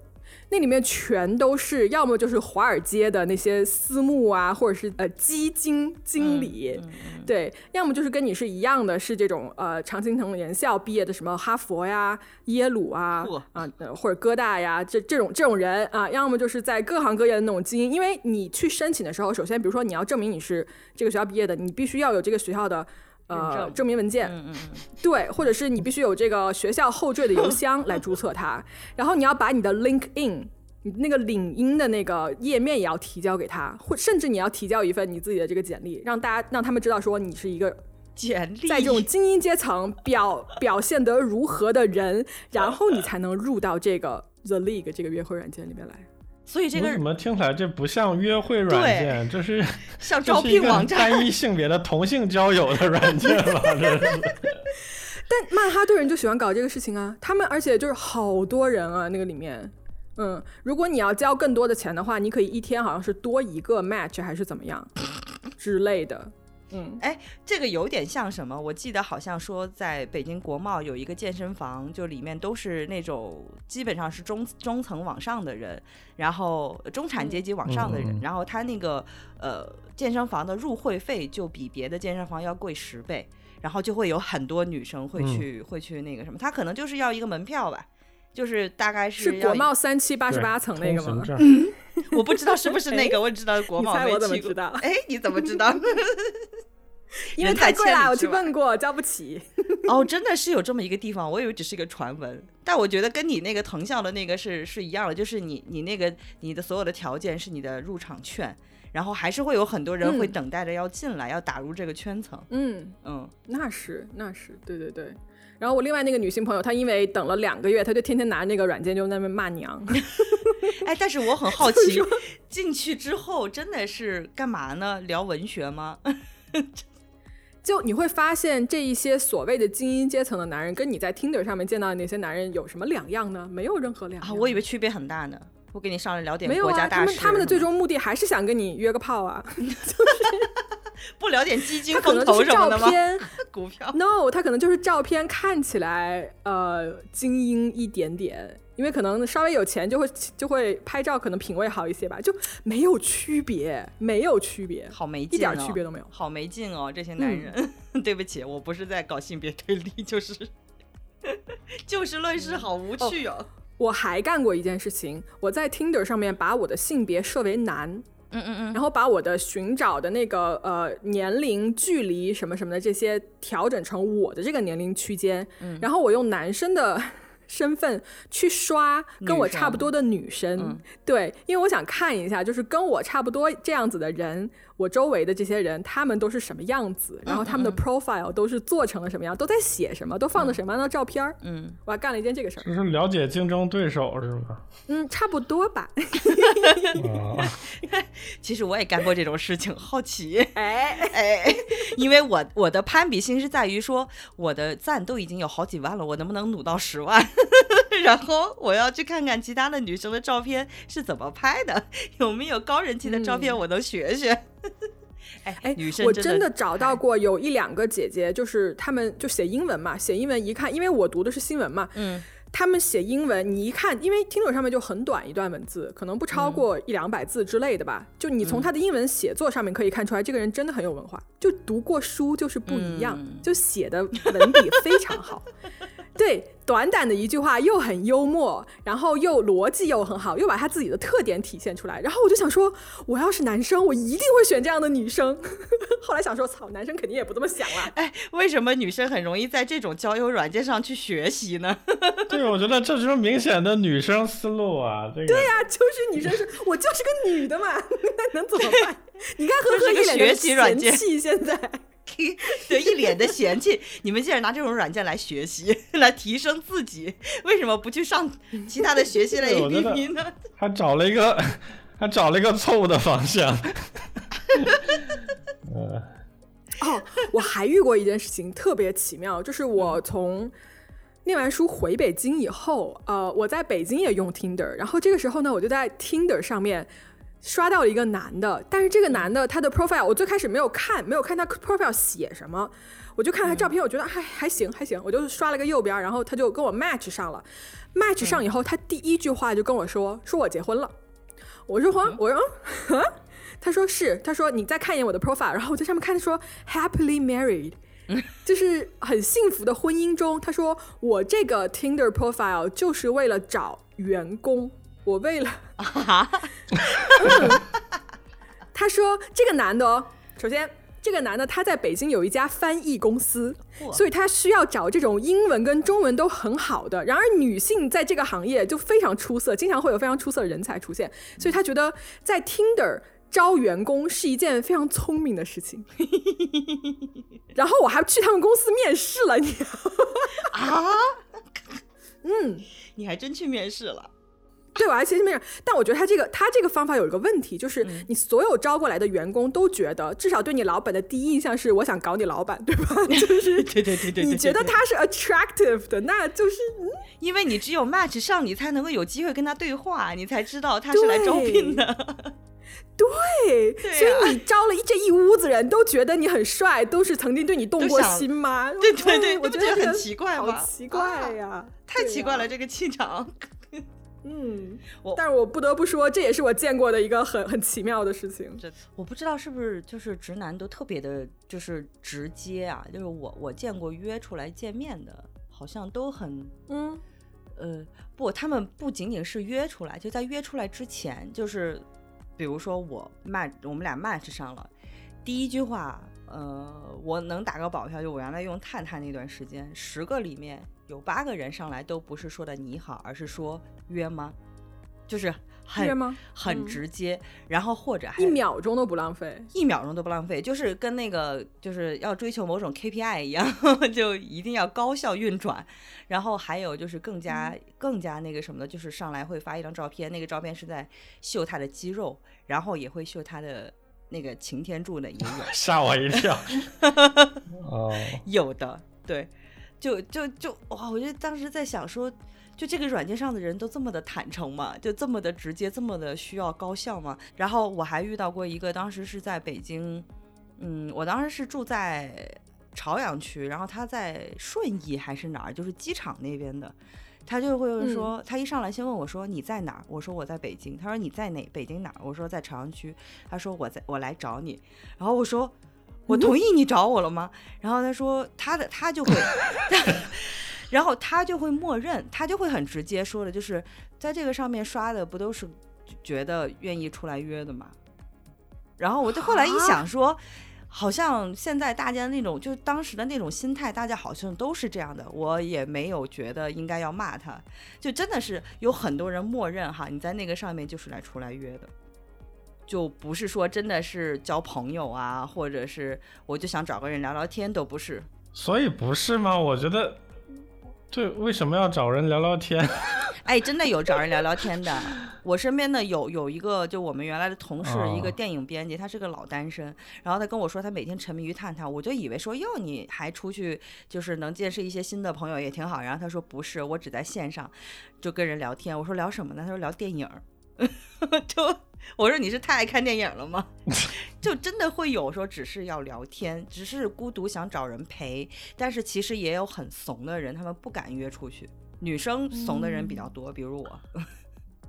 那里面全都是要么就是华尔街的那些私募啊，或者是呃基金经理，嗯嗯对，要么就是跟你是一样的，是这种呃常青藤联校毕业的，什么哈佛呀、耶鲁啊啊、呃或者哥大呀，这这种这种人啊，要么就是在各行各业的那种精英。因为你去申请的时候，首先比如说你要证明你是这个学校毕业的，你必须要有这个学校的。呃，证证明文件，嗯嗯嗯 <laughs> 对，或者是你必须有这个学校后缀的邮箱来注册它，然后你要把你的 LinkedIn。你那个领英的那个页面也要提交给他，或甚至你要提交一份你自己的这个简历，让大家让他们知道说你是一个简历在这种精英阶层表表现得如何的人，然后你才能入到这个 The League 这个约会软件里面来。所以这个我怎么听起来这不像约会软件，这是 <laughs> 像招聘网站，单一性别的同性交友的软件吧？这是。<laughs> 但曼哈顿人就喜欢搞这个事情啊，他们而且就是好多人啊，那个里面，嗯，如果你要交更多的钱的话，你可以一天好像是多一个 match 还是怎么样之类的，嗯，哎，这个有点像什么？我记得好像说，在北京国贸有一个健身房，就里面都是那种基本上是中中层往上的人，然后中产阶级往上的人，然后他那个呃健身房的入会费就比别的健身房要贵十倍，然后就会有很多女生会嗯去、会去那个什么，他可能就是要一个门票吧。就是大概是要国贸三七八十八层那个吗？<laughs> 我不知道是不是那个，我只知道国贸没去过。哎，你怎么知道？<laughs> <laughs> 因为太贵了，我去问过，交不起。<laughs> 哦，真的是有这么一个地方，我以为只是一个传闻。但我觉得跟你那个藤校的那个是是一样的，就是你你那个你的所有的条件是你的入场券，然后还是会有很多人会等待着要进来，要打入这个圈层。嗯嗯，那是那是，对对对。然后我另外那个女性朋友，她因为等了两个月，她就天天拿那个软件就那边骂娘。<laughs> 哎，但是我很好奇，进去之后真的是干嘛呢？聊文学吗？就你会发现，这一些所谓的精英阶层的男人，跟你在 Tinder 上面见到的那些男人有什么两样呢？没有任何两样。我以为区别很大呢。我给你上来聊点国家大事。没有啊，他们他们的最终目的还是想跟你约个炮啊。就 <laughs> 是 <laughs> 不聊点基金风投什么的吗？<laughs> 股票？No，他可能就是照片看起来呃精英一点点。因为可能稍微有钱，就会就会拍照，可能品味好一些吧，就没有区别，没有区别，好没劲，一点区别都没有，好没劲哦，这些男人。<laughs> 对不起，我不是在搞性别对立，就是 <laughs> 就事论事，好无趣哦。我还干过一件事情，我在 Tinder 上面把我的性别设为男，嗯嗯嗯，然后把我的寻找的那个呃年龄、距离什么什么的这些调整成我的这个年龄区间，嗯，然后我用男生的。身份去刷跟我差不多的女生，对，因为我想看一下，就是跟我差不多这样子的人。我周围的这些人，他们都是什么样子？然后他们的 profile 都是做成了什么样？都在写什么？都放的什么样的照片儿？嗯，我还干了一件这个事儿，就是了解竞争对手是吗？<laughs> 嗯，差不多吧。<laughs> 其实我也干过这种事情，好奇。<laughs> 哎哎，因为我我的攀比心是在于说，我的赞都已经有好几万了，我能不能努到十万？然后我要去看看其他的女生的照片是怎么拍的，有没有高人气的照片，我能学学。<laughs> 哎哎，女生我真的找到过有一两个姐姐，就是她们就写英文嘛，写英文一看，因为我读的是新闻嘛，嗯，他们写英文，你一看，因为听筒上面就很短一段文字，可能不超过一两百字之类的吧，就你从他的英文写作上面可以看出来，这个人真的很有文化，就读过书就是不一样，就写的文笔非常好，<laughs> 对。短短的一句话又很幽默，然后又逻辑又很好，又把他自己的特点体现出来。然后我就想说，我要是男生，我一定会选这样的女生。<laughs> 后来想说，操，男生肯定也不这么想了。哎，为什么女生很容易在这种交友软件上去学习呢？<laughs> 对，我觉得这就是明显的女生思路啊。这个对呀，就是女生是，我就是个女的嘛，<laughs> 那能怎么办？你看呵呵一脸的嫌弃，现在。<laughs> 对，一脸的嫌弃。你们竟然拿这种软件来学习，<laughs> 来提升自己，为什么不去上其他的学习类 <laughs> APP 呢？他找了一个，他找了一个错误的方向。哦，我还遇过一件事情，特别奇妙，就是我从念完书回北京以后，呃，我在北京也用 Tinder，然后这个时候呢，我就在 Tinder 上面。刷到了一个男的，但是这个男的他的 profile 我最开始没有看，没有看他 profile 写什么，我就看他照片，我觉得还还行还行，我就刷了个右边，然后他就跟我 match 上了，match 上以后，他第一句话就跟我说，说我结婚了，我说黄，我说嗯，<laughs> 他说是，他说你再看一眼我的 profile，然后我在上面看他说 happily married，就是很幸福的婚姻中，他说我这个 Tinder profile 就是为了找员工。我为了 <laughs> 啊，<laughs> 他说这个男的哦，首先这个男的他在北京有一家翻译公司，所以他需要找这种英文跟中文都很好的。然而女性在这个行业就非常出色，经常会有非常出色的人才出现，所以他觉得在 Tinder 招员工是一件非常聪明的事情。<laughs> 然后我还去他们公司面试了，你啊？嗯，你还真去面试了。对，我还其实没有，但我觉得他这个他这个方法有一个问题，就是你所有招过来的员工都觉得，至少对你老板的第一印象是我想搞你老板，对吧？<laughs> 就是对对对对，你觉得他是 attractive 的，那就是因为你只有 match 上，你才能够有机会跟他对话，你才知道他是来招聘的。<laughs> 对，所以你招了一这一屋子人都觉得你很帅，都是曾经对你动过心吗？对对对，<laughs> 我觉得很奇怪好？奇怪呀，太奇怪了，这个气场。嗯，我但是我不得不说，这也是我见过的一个很很奇妙的事情。这我不知道是不是就是直男都特别的，就是直接啊。就是我我见过约出来见面的，好像都很嗯呃，不，他们不仅仅是约出来，就在约出来之前，就是比如说我 match，我们俩 match 上了，第一句话，呃，我能打个保票，就我原来用探探那段时间，十个里面有八个人上来都不是说的你好，而是说约吗？就是很吗？很直接，然后或者还一秒钟都不浪费，一秒钟都不浪费，就是跟那个就是要追求某种 KPI 一样，<laughs> 就一定要高效运转。然后还有就是更加更加那个什么的，就是上来会发一张照片，那个照片是在秀他的肌肉，然后也会秀他的那个擎天柱的也有，<laughs> 吓我一跳。<laughs> 哦，有的，对，就就就哇，我就当时在想说。就这个软件上的人都这么的坦诚嘛，就这么的直接，这么的需要高效嘛。然后我还遇到过一个，当时是在北京，嗯，我当时是住在朝阳区，然后他在顺义还是哪儿，就是机场那边的，他就会说，他一上来先问我说你在哪儿，我说我在北京，他说你在哪北京哪儿，我说在朝阳区，他说我在我来找你，然后我说我同意你找我了吗？然后他说他的他就会。<laughs> <laughs> 然后他就会默认，他就会很直接说的，就是在这个上面刷的不都是觉得愿意出来约的吗？然后我就后来一想说，好像现在大家那种就是当时的那种心态，大家好像都是这样的。我也没有觉得应该要骂他，就真的是有很多人默认哈，你在那个上面就是来出来约的，就不是说真的是交朋友啊，或者是我就想找个人聊聊天都不是。所以不是吗？我觉得。对，为什么要找人聊聊天？<laughs> 哎，真的有找人聊聊天的。我身边的有有一个，就我们原来的同事，一个电影编辑，他是个老单身。然后他跟我说，他每天沉迷于探探。我就以为说，哟，你还出去，就是能见识一些新的朋友，也挺好。然后他说，不是，我只在线上就跟人聊天。我说聊什么呢？他说聊电影。<laughs> 就我说你是太爱看电影了吗？<laughs> 就真的会有说只是要聊天，只是孤独想找人陪，但是其实也有很怂的人，他们不敢约出去。女生怂的人比较多，比如我，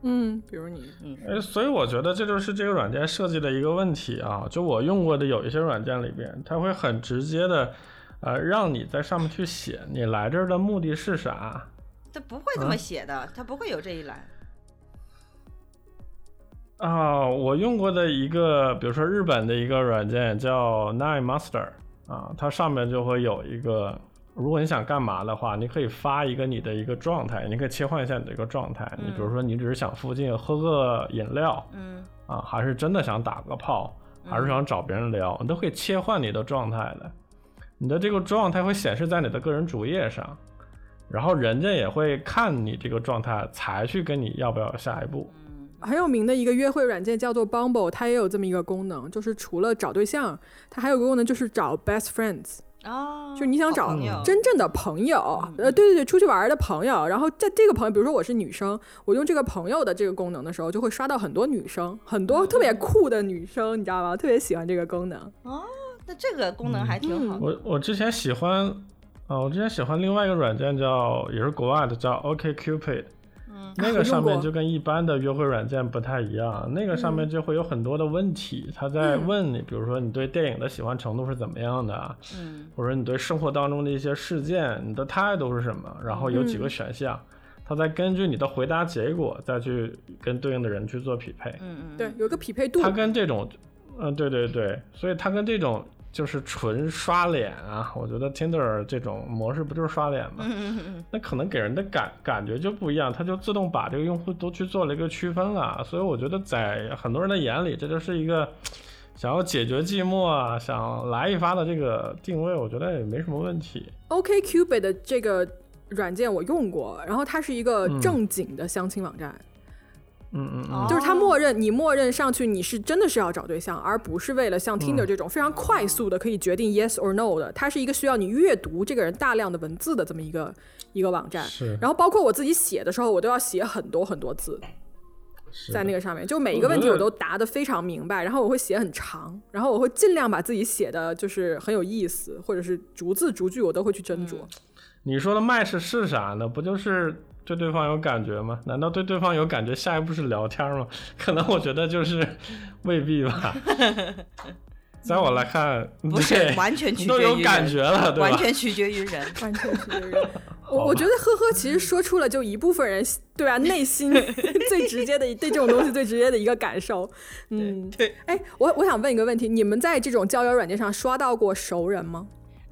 嗯，<laughs> 比如你，嗯，哎，所以我觉得这就是这个软件设计的一个问题啊。就我用过的有一些软件里边，它会很直接的，呃，让你在上面去写你来这儿的目的是啥。他不会这么写的，他不会有这一栏。啊，我用过的一个，比如说日本的一个软件叫 Nine Master 啊，它上面就会有一个，如果你想干嘛的话，你可以发一个你的一个状态，你可以切换一下你的一个状态。你比如说你只是想附近喝个饮料，嗯，啊，还是真的想打个炮，还是想找别人聊，你都可以切换你的状态的。你的这个状态会显示在你的个人主页上，然后人家也会看你这个状态，才去跟你要不要下一步。很有名的一个约会软件叫做 Bumble，它也有这么一个功能，就是除了找对象，它还有个功能就是找 best friends。哦，就是你想找真正的朋友，呃，对对对，出去玩的朋友。然后在这个朋友，比如说我是女生，我用这个朋友的这个功能的时候，就会刷到很多女生，很多特别酷的女生，你知道吗？特别喜欢这个功能。哦，那这个功能还挺好。我我之前喜欢，啊，我之前喜欢另外一个软件叫，也是国外的，叫 OK Cupid。<laughs> 那个上面就跟一般的约会软件不太一样，那个上面就会有很多的问题，他在问你，比如说你对电影的喜欢程度是怎么样的，嗯，或者你对生活当中的一些事件，你的态度是什么，然后有几个选项，他再根据你的回答结果再去跟对应的人去做匹配，嗯嗯，对，有一个匹配度，他跟这种，嗯，对对对，所以他跟这种。就是纯刷脸啊！我觉得 Tinder 这种模式不就是刷脸吗？那可能给人的感感觉就不一样，它就自动把这个用户都去做了一个区分了。所以我觉得在很多人的眼里，这就是一个想要解决寂寞啊，想来一发的这个定位，我觉得也没什么问题。OK Cupid 的这个软件我用过，然后它是一个正经的相亲网站。嗯嗯，就是他默认你默认上去你是真的是要找对象，而不是为了像 Tinder 这种非常快速的可以决定 yes or no 的。它是一个需要你阅读这个人大量的文字的这么一个一个网站。是。然后包括我自己写的时候，我都要写很多很多字，在那个上面，就每一个问题我都答得非常明白。然后我会写很长，然后我会尽量把自己写的就是很有意思，或者是逐字逐句我都会去斟酌。你说的 match 是啥呢？不就是？对对方有感觉吗？难道对对方有感觉，下一步是聊天吗？<laughs> 可能我觉得就是 <laughs> 未必吧。<laughs> 在我来看，不是完全取决于都有感觉了，对吧？完全取决于人，完全取决于人。我我觉得呵呵，其实说出了就一部分人对吧内心最直接的对这种东西最直接的一个感受。嗯，对。哎，我我想问一个问题，你们在这种交友软件上刷到过熟人吗？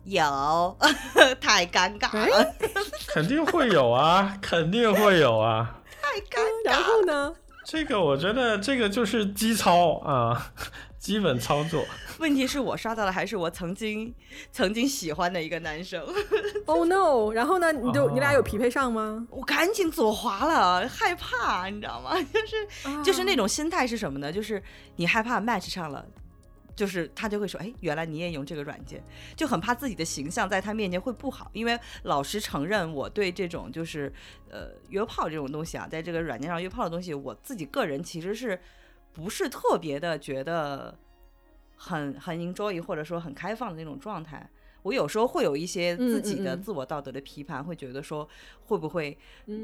有，<laughs> 太尴尬了。<laughs> 肯定会有啊，<laughs> 肯定会有啊。太尴尬。然后呢？这个我觉得这个就是基操啊，基本操作。问题是我刷到的还是我曾经曾经喜欢的一个男生。Oh no！然后呢？你就你俩有匹配上吗？我赶紧左滑了，害怕，你知道吗？就是就是那种心态是什么呢？就是你害怕 match 上了。就是他就会说，哎，原来你也用这个软件，就很怕自己的形象在他面前会不好。因为老实承认，我对这种就是呃约炮这种东西啊，在这个软件上约炮的东西，我自己个人其实是不是特别的觉得很很 enjoy 或者说很开放的那种状态。我有时候会有一些自己的自我道德的批判，会觉得说会不会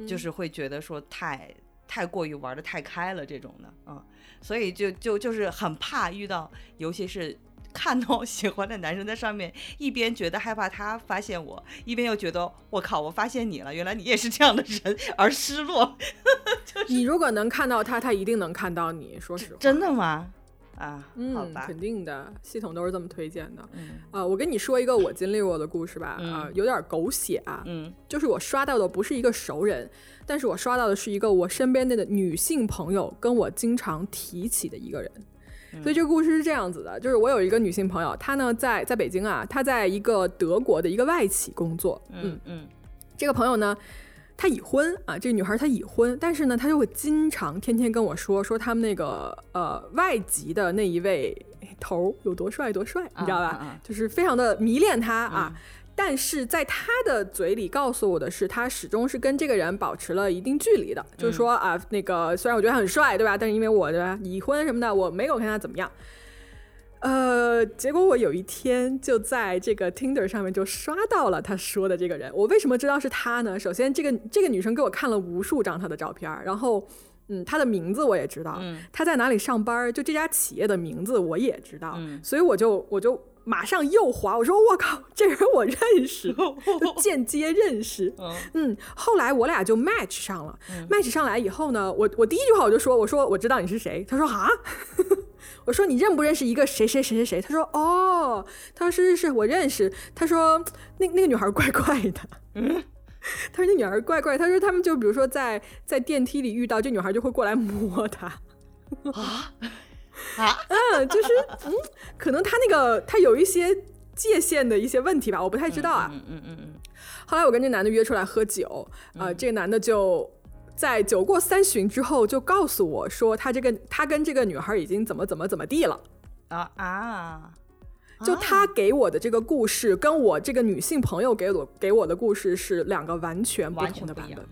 就是会觉得说太太过于玩的太开了这种的啊。所以就就就是很怕遇到，尤其是 <laughs> 看到喜欢的男生在上面，一边觉得害怕他发现我，一边又觉得我靠，我发现你了，原来你也是这样的人，而失落。<laughs> 你如果能看到他，他一定能看到你。说实话，真的吗？啊，嗯，肯定的，系统都是这么推荐的。嗯啊，我跟你说一个我经历过的故事吧，啊，有点狗血啊。嗯，就是我刷到的不是一个熟人。但是我刷到的是一个我身边的女性朋友跟我经常提起的一个人，所以这个故事是这样子的，就是我有一个女性朋友，她呢在在北京啊，她在一个德国的一个外企工作，嗯嗯，这个朋友呢，她已婚啊，这个女孩她已婚，但是呢，她就会经常天天跟我说说他们那个呃外籍的那一位头有多帅多帅，你知道吧？就是非常的迷恋他啊。但是在他的嘴里告诉我的是，他始终是跟这个人保持了一定距离的，就是说啊，那个虽然我觉得很帅，对吧？但是因为我的已婚什么的，我没有跟他怎么样。呃，结果我有一天就在这个 Tinder 上面就刷到了他说的这个人。我为什么知道是他呢？首先，这个这个女生给我看了无数张她的照片，然后，嗯，他的名字我也知道，他在哪里上班，就这家企业的名字我也知道，所以我就我就。马上右滑，我说我靠，这人我认识，<laughs> 间接认识。嗯，后来我俩就 match 上了。match 上来以后呢，我我第一句话我就说，我说我知道你是谁。他说啊，<laughs> 我说你认不认识一个谁谁谁谁谁？他说哦，他说是是是，我认识。他说那那个女孩怪怪的。<laughs> 嗯，他说那女孩怪怪。他说他们就比如说在在电梯里遇到这女孩，就会过来摸他。啊。啊，<laughs> 嗯，就是，嗯，可能他那个他有一些界限的一些问题吧，我不太知道啊。嗯嗯嗯嗯。后来我跟这男的约出来喝酒，啊，这个男的就在酒过三巡之后就告诉我说，他这个他跟这个女孩已经怎么怎么怎么地了。啊啊！就他给我的这个故事，跟我这个女性朋友给我给我的故事是两个完全不同的版本。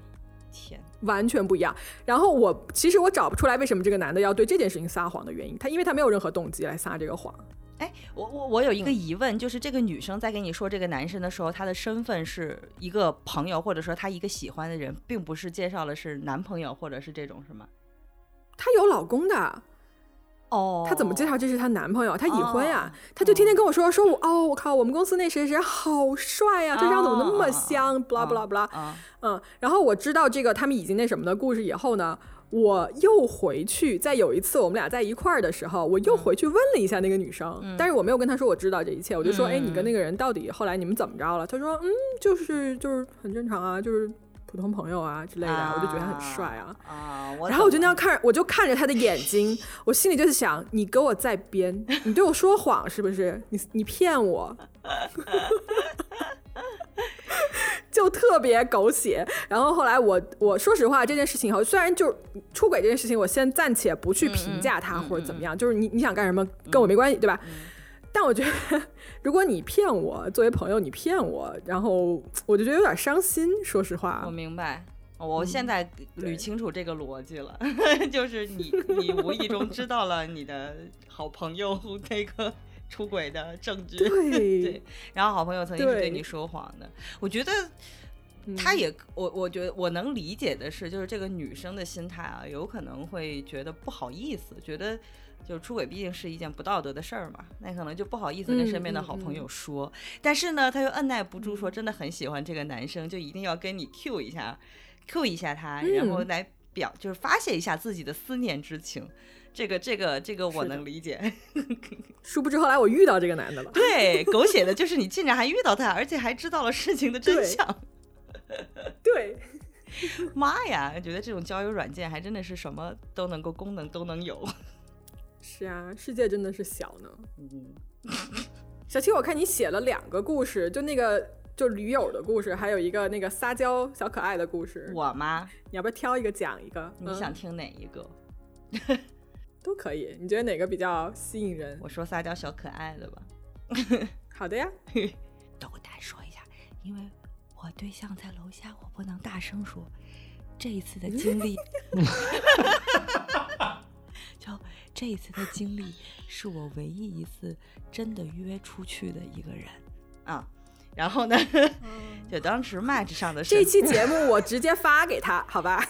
天。完全不一样。然后我其实我找不出来为什么这个男的要对这件事情撒谎的原因。他因为他没有任何动机来撒这个谎。哎，我我我有一个疑问，就是这个女生在跟你说这个男生的时候，她的身份是一个朋友，或者说她一个喜欢的人，并不是介绍的是男朋友或者是这种是吗？她有老公的。哦，她怎么介绍这是她男朋友？她已婚呀，她就天天跟我说说我哦，我靠，我们公司那谁谁好帅呀，这张怎么那么香？blah blah blah，嗯，然后我知道这个他们已经那什么的故事以后呢，我又回去，在有一次我们俩在一块儿的时候，我又回去问了一下那个女生，但是我没有跟她说我知道这一切，我就说，哎，你跟那个人到底后来你们怎么着了？她说，嗯，就是就是很正常啊，就是。普通朋友啊之类的，我就觉得很帅啊。啊，然后我就那样看，我就看着他的眼睛，我心里就是想，你给我在编，你对我说谎是不是？你你骗我，<laughs> 就特别狗血。然后后来我我说实话，这件事情后虽然就出轨这件事情，我先暂且不去评价他或者怎么样，就是你你想干什么跟我没关系，对吧？<laughs> 但我觉得，如果你骗我，作为朋友你骗我，然后我就觉得有点伤心。说实话，我明白，我现在捋清楚这个逻辑了，<laughs> 就是你你无意中知道了你的好朋友那个出轨的证据，<laughs> 对，然后好朋友曾经是对你说谎的。我觉得嗯他也，我我觉得我能理解的是，就是这个女生的心态啊，有可能会觉得不好意思，觉得就是出轨毕竟是一件不道德的事儿嘛，那可能就不好意思跟嗯身边的嗯好朋嗯友说。但是呢，他又按耐不住说真的很喜欢这个男生，就一定要跟你 Q 一下，Q 一下他，然后嗯来表就是发泄一下自己的思念之情。这个这个这个我能理解，<laughs> 殊不知后来我遇到这个男的了。对，狗血的 <laughs> 就是你竟然还遇到他，而且还知道了事情的真相。<laughs> 对，妈呀，觉得这种交友软件还真的是什么都能够功能都能有。是啊，世界真的是小呢。嗯，小七，我看你写了两个故事，就那个就驴友的故事，还有一个那个撒娇小可爱的故事。我吗？你要不要挑一个讲一个？嗯你想听哪一个？都可以，你觉得哪个比较吸引人？我说撒娇小可爱的吧。<laughs> 好的呀，斗胆说一下，因为我对象在楼下，我不能大声说。这一次的经历，<laughs> 就这一次的经历，是我唯一一次真的约出去的一个人啊。然后呢，就当时 Match 上的这期节目我直接发给他，好吧？<laughs>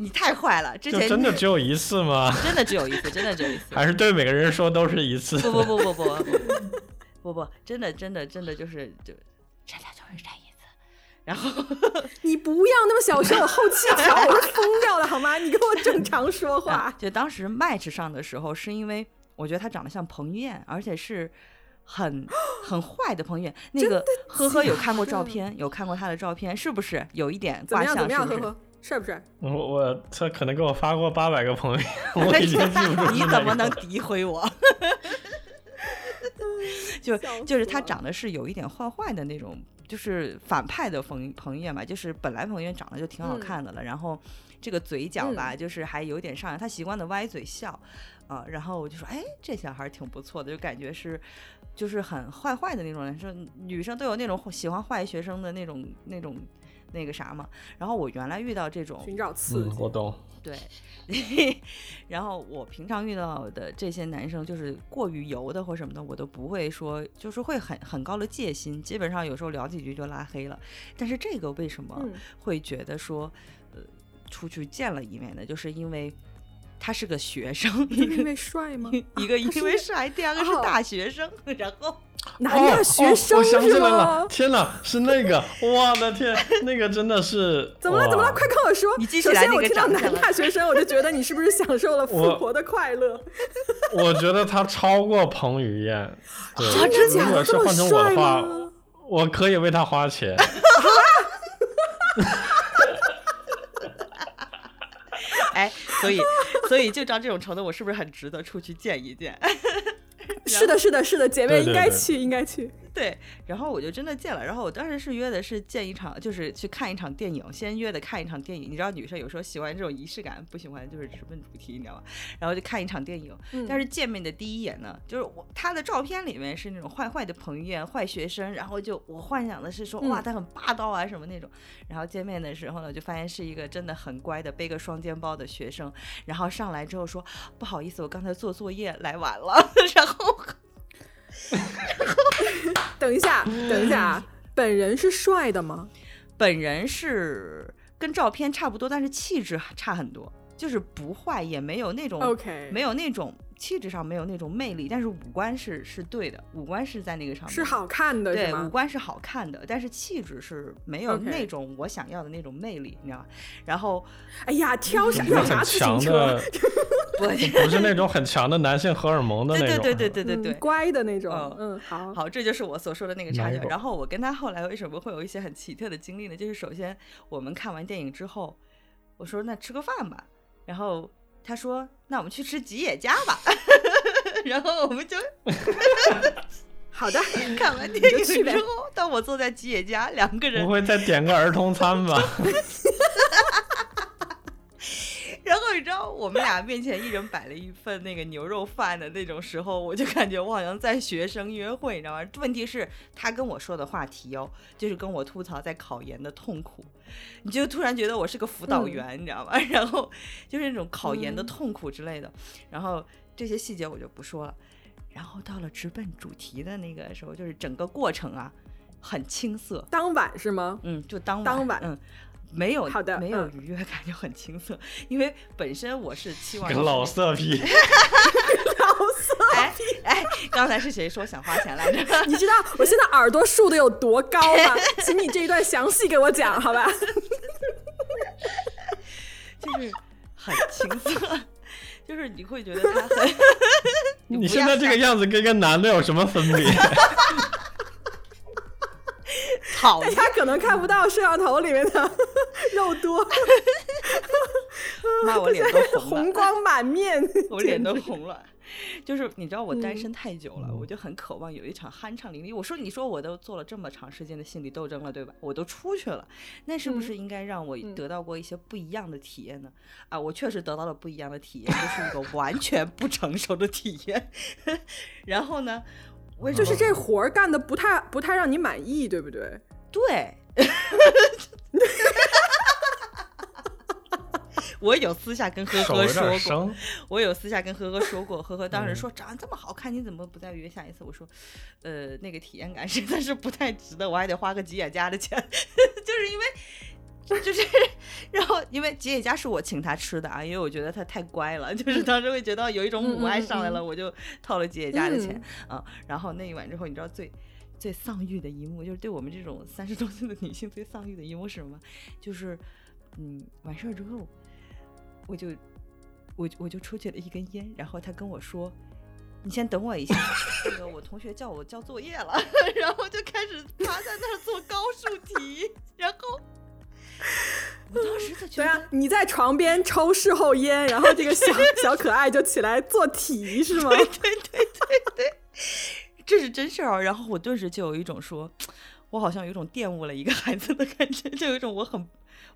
你太坏了，之前真的只有一次吗？<laughs> 真的只有一次，真的只有一次。还是对每个人说都是一次？不不不不不不不不，真的真的真的就是就真的就是这一次。然后 <laughs> 你不要那么小声，我后期调我都疯掉了，好吗？<laughs> 你跟我正常说话。就当时 Match 上的时候，是因为我觉得他长得像彭于晏，而且是很 <gasps> 很坏的彭于晏。那个呵呵有看过照片，有看过他的照片，是不是有一点卦象？是不是？呵呵，帅不帅？我我他可能给我发过八百个朋友，我已经记不住 <laughs> 你怎么能诋毁我？<laughs> 就就是他长得是有一点坏坏的那种，就是反派的彭彭于晏嘛，就是本来彭于晏长得就挺好嗯看的了，然后这个嘴角吧，就是还有点上扬，他习惯的歪嘴笑，啊、然后我就说，哎，这小孩挺不错的，就感觉是就是很坏坏的那种男生，女生都有那种喜欢坏学生的那种那种那个啥嘛，然后我原来遇到这种寻找刺嗯，激。我懂。对，<laughs> 然后我平常遇到的这些男生，就是过于油的或什么的，我都不会说，就是会很很高的戒心，基本上有时候聊几句就拉黑了。但是这个为什么嗯会觉得说，呃，出去见了一面呢？就是因为他是个学生，一个因为帅吗？<laughs> 一个因为帅，第二个是哦大学生，然后南亚学生哦，我想起来了，天哪，是那个，我的天，那个真的是怎么了？怎么了？快跟我说！你记起首先，来那个我听到男大学生，我就觉得你是不是享受了富婆的快乐？<laughs> 我觉得他超过彭于晏。对，真的假的？如果是这么换成我帅的话，吗？我可以为他花钱。<laughs> 哎，所以所以就照这种程度，我是不是很值得出去见一见？<laughs> 是的，是的，是的，姐妹对对对应该去，应该去。对，然后我就真的见了，然后我当时是约的是见一场，就是去看一场电影，先约的看一场电影。你知道女生有时候喜欢这种仪式感，不喜欢就是直奔主题，你知道吗？然后就看一场电影，嗯但是见面的第一眼呢，就是我他的照片里面是那种坏坏的彭于晏，坏学生，然后就我幻想的是说哇嗯他很霸道啊什么那种，然后见面的时候呢，就发现是一个真的很乖的背个双肩包的学生，然后上来之后说不好意思，我刚才做作业来晚了，<laughs> 然后。<laughs> 等一下，等一下啊，本人是帅的吗？本人是跟照片差不多，但是气质差很多，就是不坏，也没有那种 OK，没有那种气质上没有那种魅力，但是五官是是对的，五官是在那个上面。是好看的，对，五官是好看的，但是气质是没有那种我想要的那种魅力，你知道吗？然后哎呀，挑啥要啥自行车？的，，不，<laughs> 不是那种很强的男性荷尔蒙的那种。对对对对对对对嗯，乖的那种嗯。嗯，好，好，这就是我所说的那个差距然后我跟他后来为什么会有一些很奇特的经历呢？就是首先我们看完电影之后，我说那吃个饭吧，然后他说那我们去吃吉野家吧，<laughs> 然后我们就 <laughs> 好的，看完电就去呗影之后，当我坐在吉野家，两个人不会再点个儿童餐吧？然后你知道，我们俩面前一人摆了一份那个牛肉饭的那种时候，我就感觉我好像在学生约会，你知道吗？问题是，他跟我说的话题哦，就是跟我吐槽在考研的痛苦，你就突然觉得我是个辅导员，你知道吗？<laughs> 然后就是那种考研的嗯痛苦之类的，然后这些细节我就不说了。然后到了直奔主题的那个时候，就是整个过程啊，很青涩，当晚是吗？嗯，就当晚，当晚嗯。没有好的没有嗯愉悦感，就很青涩。因为本身我是期望老色批 <laughs> 老色批，哎哎，刚才是谁说想花钱来着？<laughs> 你知道我现在耳朵竖的有多高吗？<laughs> 请你这一段详细给我讲，好吧？就是很青涩，就是你会觉得他很。你现在这个样子跟个男的有什么分别？<laughs> 讨厌，大家可能看不到摄像头里面的 <laughs> 肉多，那，我脸都红了 <laughs> 红。光满面，我脸都红了。就是你知道我单嗯身太久了，我就很渴望有一场酣畅淋漓。我说，你说我都做了这么长时间的心理斗争了，对吧？我都出去了，那是不是应该让我嗯得到过一些不一样的体验呢？啊，我确实得到了不一样的体验，就是一个完全不成熟的体验。然后呢，为什么就是这活儿干的不太不太让你满意，对不对？对。<laughs> 我有私下跟呵呵说过，我有私下跟呵呵说过，呵呵当时嗯说长得这么好看，你怎么不再约下一次？我说，呃，那个体验感实在是不太值得，我还得花个吉野家的钱，<laughs> 就是因为，就是，然后因为吉野家是我请他吃的啊，因为我觉得他太乖了，就是当时会觉得有一种母爱上来了，我就掏了吉野家的钱啊、然后那一晚之后，你知道最。最丧欲的一幕，就是对我们这种三十多岁的女性最丧欲的一幕是什么？就是，嗯，完事儿之后，我就我我就抽起了一根烟，然后他跟我说：“你先等我一下，那个我同学叫我交作业了。<laughs> ”然后就开始趴在那儿做高数题，然后 <laughs> 我当时就觉得你在床边抽事后烟，然后这个小 <laughs> 小可爱就起来做题是吗？对对对对对，这是真事儿啊。然后我顿时就有一种说，<tsk> 我好像有一种玷污了一个孩子的感觉，<laughs> 就有一种我很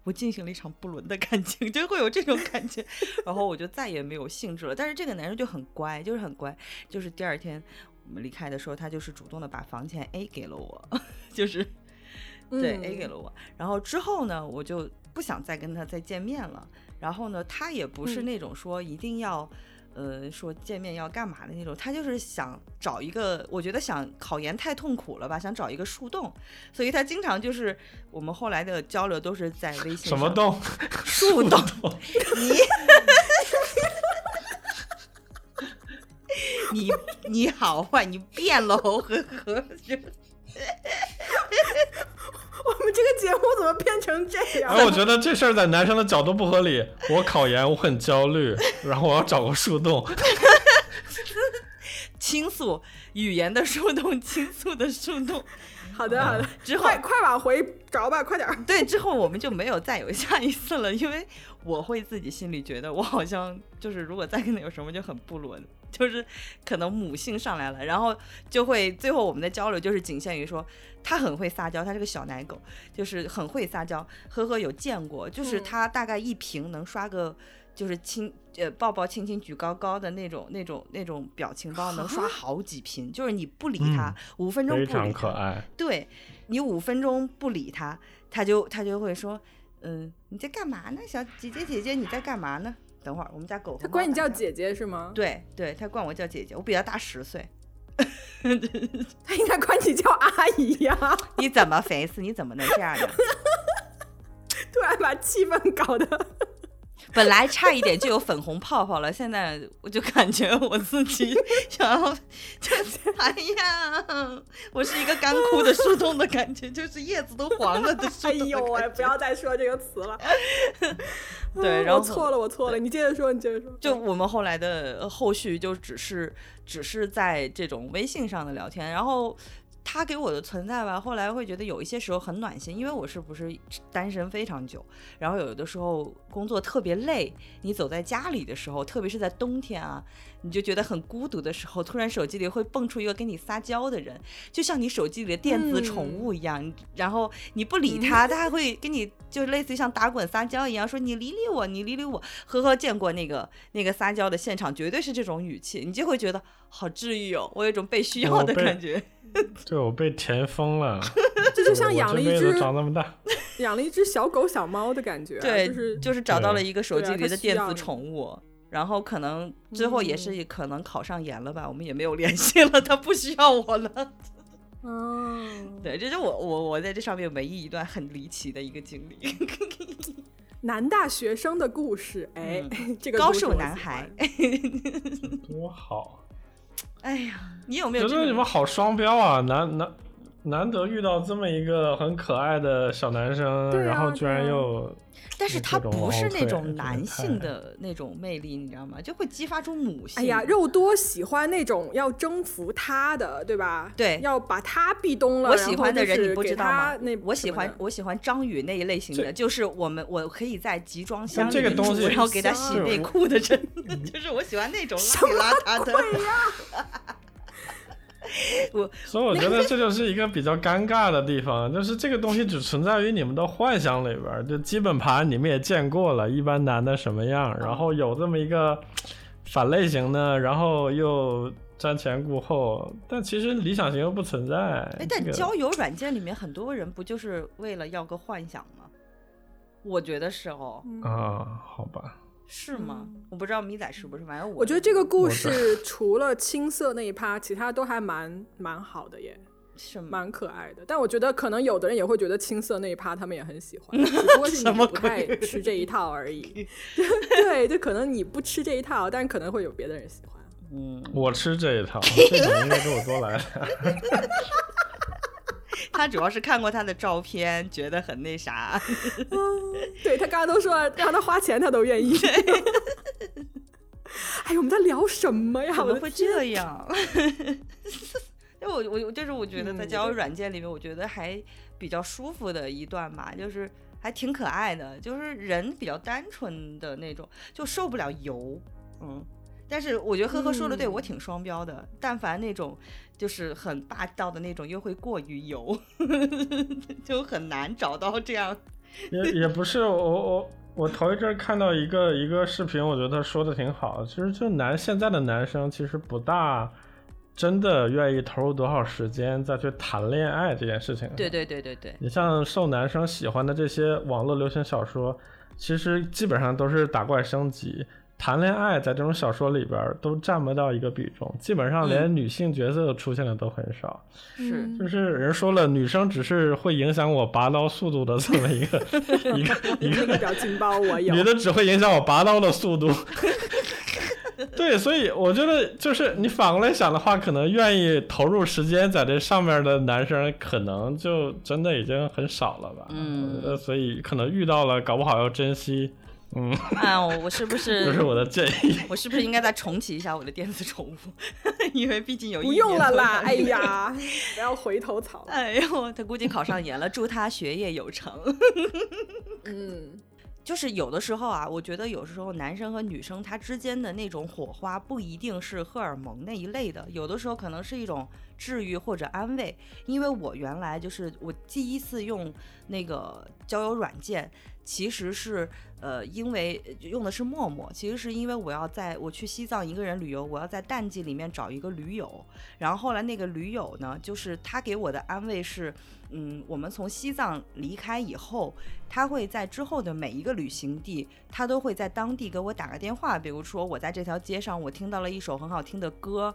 我进行了一场不伦的感情，就会有这种感觉。然后我就再也没有兴致了。但是这个男生就很乖，就是很乖，就是第二天我们离开的时候，他就是主动的把房钱 A 给了我，就是对、嗯 A 给了我。然后之后呢，我就不想再跟他再见面了。然后呢，他也不是嗯那种说一定要。呃，说见面要干嘛的那种，他就是想找一个，我觉得想考研太痛苦了吧，想找一个树洞，所以他经常就是我们后来的交流都是在微信上什么洞？树洞，<laughs> 你 <laughs> 你你好坏，你变了，呵呵，就 <laughs> 我们这个节目怎么变成这样？哎，我觉得这事儿在男生的角度不合理。我考研，我很焦虑，<laughs> 然后我要找个树洞。<laughs> 倾诉语言的树洞，倾诉的树洞。好的好的，之后快快往回找吧，快点儿。对，之后我们就没有再有下一次了，因为我会自己心里觉得，我好像就是如果再跟他有什么就很不伦，就是可能母性上来了，然后就会最后我们的交流就是仅限于说他很会撒娇，他是个小奶狗，就是很会撒娇。呵呵有见过，就是嗯他大概一瓶能刷个。就是亲呃抱抱亲亲举高高的那种那种那种表情包能刷好几瓶，就是你不理他嗯五、分钟不非常理他，可爱。对你五分钟不理他，他就他就会说，嗯，你在干嘛呢，小姐姐姐姐你在干嘛呢？等会儿我们家狗他和猫打架，管你叫姐姐是吗？对对，它管我叫姐姐，我比它大十岁。<laughs> 他应该管你叫阿姨呀、<laughs> 你怎么肥死？你怎么能这样呢？<laughs> 突然把气氛搞得，本来差一点就有粉红泡泡了，现在我就感觉我自己 <laughs> 想要，就是哎呀，我是一个干枯的树洞的感觉，就是叶子都黄了的树哎呦喂，不要再说这个词了。<laughs> 对，嗯然后 <laughs> 我错了，我错了，你接着说，你接着说。就我们后来的呃后续就只是只是在这种微信上的聊天，然后他给我的存在吧，后来会觉得有一些时候很暖心，因为我是不是单身非常久，然后有的时候工作特别累，你走在家里的时候，特别是在冬天啊，你就觉得很孤独的时候，突然手机里会蹦出一个跟你撒娇的人，就像你手机里的电子宠物一样，然后你不理他，他还会跟你就类似于像打滚撒娇一样，说你理理我，你理理我。呵呵，见过那个那个撒娇的现场，绝对是这种语气，你就会觉得好治愈哦，我有一种被需要的感觉。<laughs> 对，我被甜疯了。这就像养了一只长那么大，<laughs> 养了一只小狗小猫的感觉啊、对，就是就是找到了一个手机里的电子宠物。然后可能最后也嗯是可能考上研了吧，我们也没有联系了，他不需要我了。嗯，对，这是我我我在这上面唯一一段很离奇的一个经历。男大学生的故事，哎，<laughs> 这个高故事我瘦男孩。多好！哎呀，你有没有觉得？你们好双标啊，难难难得遇到这么一个很可爱的小男生，啊然后居然又但是他不是那种男性的那种魅力，你知道吗？就会激发出母性。哎呀，肉多喜欢那种要征服他的，对吧？对要把他壁咚了。我喜欢的人你不知道吗那？我喜欢我喜欢张宇那一类型的，就是我们我可以在集装箱这里面住个东西然后给他洗内裤的人，<laughs> 就是我喜欢那种邋里邋遢的。<laughs> 我所以我觉得这就是一个比较尴尬的地方，就是这个东西只存在于你们的幻想里边儿，就基本盘你们也见过了，一般男的什么样，然后有这么一个 <tsk> 反类型的，然后又瞻前顾后，但其实理想型又不存在。哎，但交友软件里面很多人不就是为了要个幻想吗？我觉得是哦，啊，好吧，是吗？我不知道米仔是不是，反正我我觉得这个故事 <laughs> 除了青涩那一趴，其他都还蛮蛮好的耶，是吗？蛮可爱的。但我觉得可能有的人也会觉得青涩那一趴他们也很喜欢，<laughs> 只不过是你不太吃这一 <laughs> 套而已。对，就可能你不吃这一套，但可能会有别的人喜欢。嗯，我吃这一套，这种应该给我多来点。他主要是看过他的照片，觉得很那啥。对他刚刚都说了，让他花钱他都愿意。哎，我们在聊什么呀？怎么会这样？<laughs> 因为我我我就是我觉得在嗯交友软件里面，我觉得还比较舒服的一段吧，就是还挺可爱的，就是人比较单纯的那种，就受不了油，嗯。但是我觉得呵呵说的对，嗯我挺双标的。但凡那种就是很霸道的那种，又会过于油，<laughs> 就很难找到这样。<laughs> 也也不是我我我头一阵儿看到一个一个视频，我觉得他说的挺好。其实就男现在的男生其实不大真的愿意投入多少时间再去谈恋爱这件事情。对。对对对对，你像受男生喜欢的这些网络流行小说，其实基本上都是打怪升级。谈恋爱在这种小说里边都占不到一个比重，基本上连女性角色出现的都很少。是。嗯就是人说了，女生只是会影响我拔刀速度的这么一个 <laughs> 一个一个那个表情包我有女。的只会影响我拔刀的速度。<laughs> 对，所以我觉得就是你反过来想的话，可能愿意投入时间在这上面的男生，可能就真的已经很少了吧。嗯我觉得所以可能遇到了，搞不好要珍惜。嗯，啊，我我是不是这是我的建议。<laughs> 我是不是应该再重启一下我的电子宠物？<laughs> 因为毕竟有一不用了啦，哎呀，<laughs> 不要回头草。哎呦，他估计考上研了，祝他学业有成。嗯，就是有的时候啊，我觉得有时候男生和女生他之间的那种火花不一定是荷尔蒙那一类的，有的时候可能是一种治愈或者安慰。因为我原来就是我第一次用那个交友软件，其实是呃，因为用的是陌陌，其实是因为我要在我去西藏一个人旅游，我要在淡季里面找一个驴友，然后后来那个驴友呢，就是他给我的安慰是，嗯，我们从西藏离开以后，他会在之后的每一个旅行地，他都会在当地给我打个电话，比如说我在这条街上，我听到了一首很好听的歌。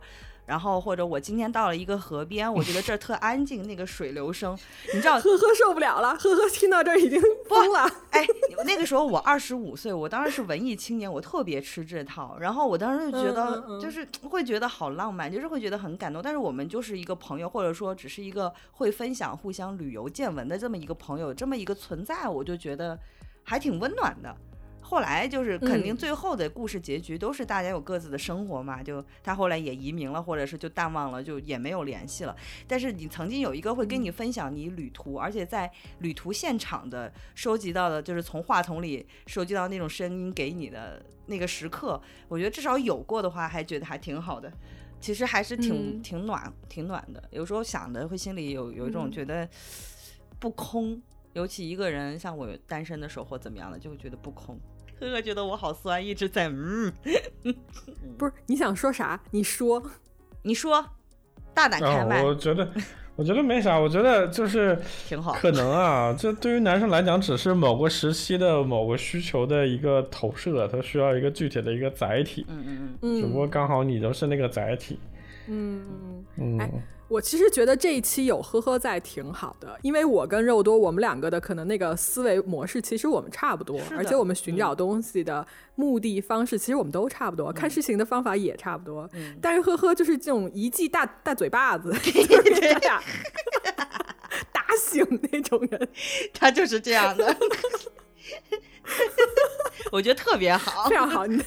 然后或者我今天到了一个河边，我觉得这儿特安静，那个水流声，你知道，呵呵受不了了，呵呵听到这儿已经疯了。哎，那个时候我二十五岁，我当时是文艺青年，我特别吃这套。然后我当时就觉嗯嗯得，嗯就是 <tsk> 会觉得好浪漫，就是会觉得很感动。但是我们就是一个朋友，或者说只是一个会分享、互相旅游见闻的这么一个朋友，这么一个存在，我就觉得还挺温暖的。后来就是肯定嗯最后的故事结局都是大家有各自的生活嘛，就他后来也移民了，或者是就淡忘了，就也没有联系了。但是你曾经有一个会跟你分享你旅途，而且在旅途现场的收集到的，就是从话筒里收集到那种声音给你的那个时刻，我觉得至少有过的话，还觉得还挺好的。其实还是挺、嗯挺暖挺暖的，有时候想的会心里有有一种嗯觉得不空，尤其一个人像我单身的时候或怎么样的，就会觉得不空。呵呵，觉得我好酸，一直在嗯，<laughs> 不是你想说啥？你说。你说，大胆开啊，麦，我觉得，<laughs> 我觉得没啥，我觉得就是挺好。可能啊，这对于男生来讲，只是某个时期的某个需求的一个投射，它需要一个具体的一个载体，嗯嗯嗯，嗯，只不过刚好你就是那个载体。嗯，嗯，哎我其实觉得这一期有呵呵在挺好的，因为我跟肉多我们两个的可能那个思维模式其实我们差不多，而且我们寻找东西的目的方式其实我们都差不多，看事情的方法也差不多。嗯但是呵呵就是这种一记大大嘴巴子 <laughs> <laughs> 就是给大家打醒那种人，<laughs> 他就是这样的，我觉得特别好非，常好，你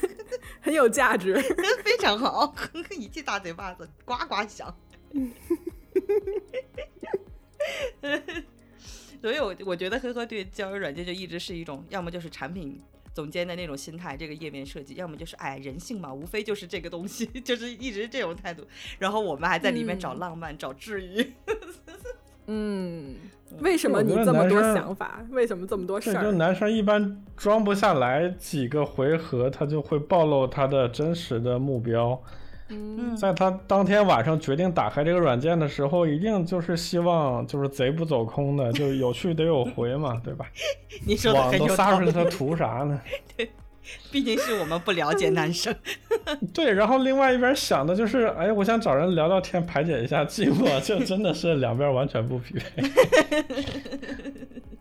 很有价值。非常好，一记大嘴巴子，呱呱响。<laughs> 所以我，我觉得呵呵对交友软件就一直是一种，要么就是产品总监的那种心态，这个页面设计，要么就是哎人性嘛，无非就是这个东西，<laughs> 就是一直这种态度。然后我们还在里面找嗯浪漫，找治愈。<laughs> 嗯，为什么你这么多想法？为什么这么多，事儿？就男生一般装不下来几个回合，他就会暴露他的真实的目标。嗯在他当天晚上决定打开这个软件的时候，一定就是希望就是贼不走空的，就有去得有回嘛，<laughs> 对吧？你说的网都撒出去，他图啥呢？对毕竟是我们不了解男生。<laughs> 对，然后另外一边想的就是，哎，我想找人聊聊天，排解一下寂寞，就真的是两边完全不匹配。<laughs>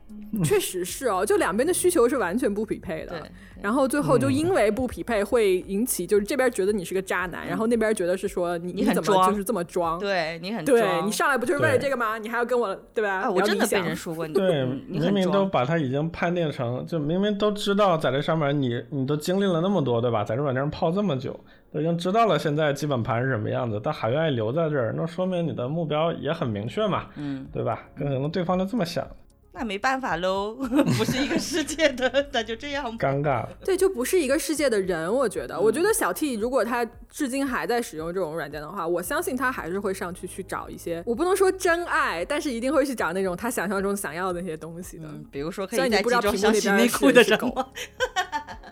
确实是哦，就两边的需求是完全不匹配对的。，然后最后就嗯因为不匹配，会引起就是这边觉得你是个渣男，然后那边觉得是说你你很怎么装就是这么装？对你很对你上来不就是为了这个吗？你还要跟我对吧？啊，我真的被人说过你，<laughs> 对，明明都。把他已经判定成，就明明都知道在这上面你你都经历了那么多，对吧？在这软件上泡这么久，都已经知道了现在基本盘是什么样子，但还愿意留在这儿，那说明你的目标也很明确嘛，嗯，对吧？可能对方就这么想，那没办法喽，<laughs> 不是一个世界的，那就这样吧。尴尬了。对，就不是一个世界的人。我觉得，嗯我觉得小 T 如果他至今还在使用这种软件的话，我相信他还是会上去去找一些，我不能说真爱，但是一定会去找那种他想象中想要的那些东西的。嗯，比如说可以在其中不知道屏幕那想洗内边是是狗裤的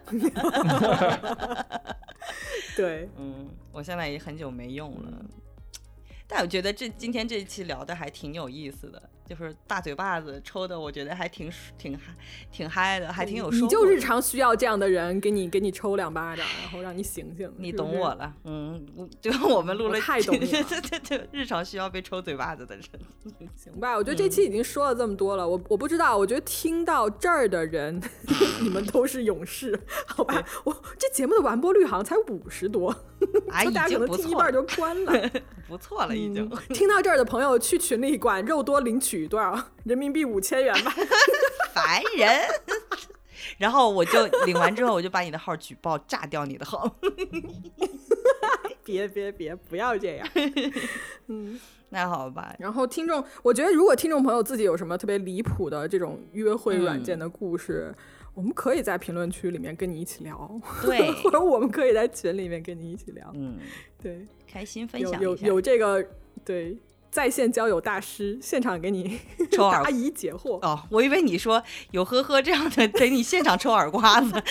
人吗？<laughs> 对，嗯，我现在也很久没用了，但我觉得这今天这一期聊的还挺有意思的，就是大嘴巴子抽的，我觉得还挺挺嗨，挺嗨的，还挺有收获。你就日常需要这样的人给你给你抽两巴掌，然后让你醒醒。你懂我了，嗯，就 <laughs> 我们录了，太懂你了对对对，日常需要被抽嘴巴子的人，<laughs> 行吧，我觉得这嗯期已经说了这么多了，我我不知道，我觉得听到这儿的人，<laughs> 你们都是勇士，好吧？我这节目的完播率好像才五十多，<laughs> 哎，就已经不错了，半就关了。<laughs> 不错了，已经。嗯听到这儿的朋友，去群里管肉多领取多少人民币五千元吧。<laughs> 烦人。然后我就领完之后，我就把你的号举报，炸掉你的号。别别别，不要这样。嗯，那好吧，然后听众，我觉得如果听众朋友自己有什么特别离谱的这种约会软件的故事，我们可以在评论区里面跟你一起聊，对，<laughs> 或者我们可以在群里面跟你一起聊。嗯，对，开心分有有享。有这个对在线交友大师现场给你 <laughs> 抽耳 <laughs> 答疑解惑。哦，我以为你说有呵呵这样的，给你现场抽耳刮子。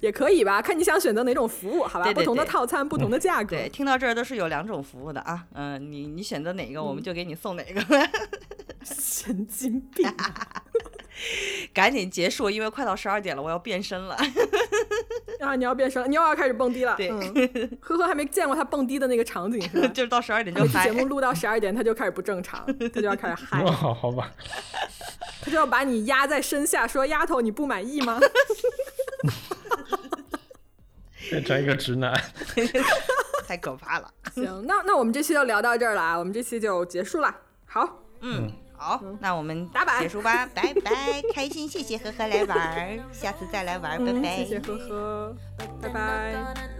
也可以吧，看你想选择哪种服务，好吧？对对不同的套餐，不同的价格。对，听到这儿都是有两种服务的啊。嗯、你你选择哪个，嗯我们就给你送哪个。神经病啊！<laughs> 赶紧结束，因为快到十二点了，我要变身了。<laughs> 啊，你要变身了，你又要开始蹦迪了。对嗯，<laughs> 呵呵还没见过他蹦迪的那个场景是？就是到十二点就嗨节。目录到十二点，他就开始不正常，他就要开始嗨，哦，好吧，他就要把你压在身下，说：“丫头，你不满意吗变成一个直男。太可怕了。？”行，那那我们这期就聊到这儿了啊，我们这期就结束了。好，嗯，好，那我们结束吧，拜拜，开心，谢谢呵呵来玩，<laughs> 下次再来玩，拜拜，谢谢呵呵，拜拜，那。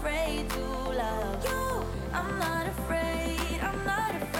afraid to love you. I'm not afraid, I'm not afraid.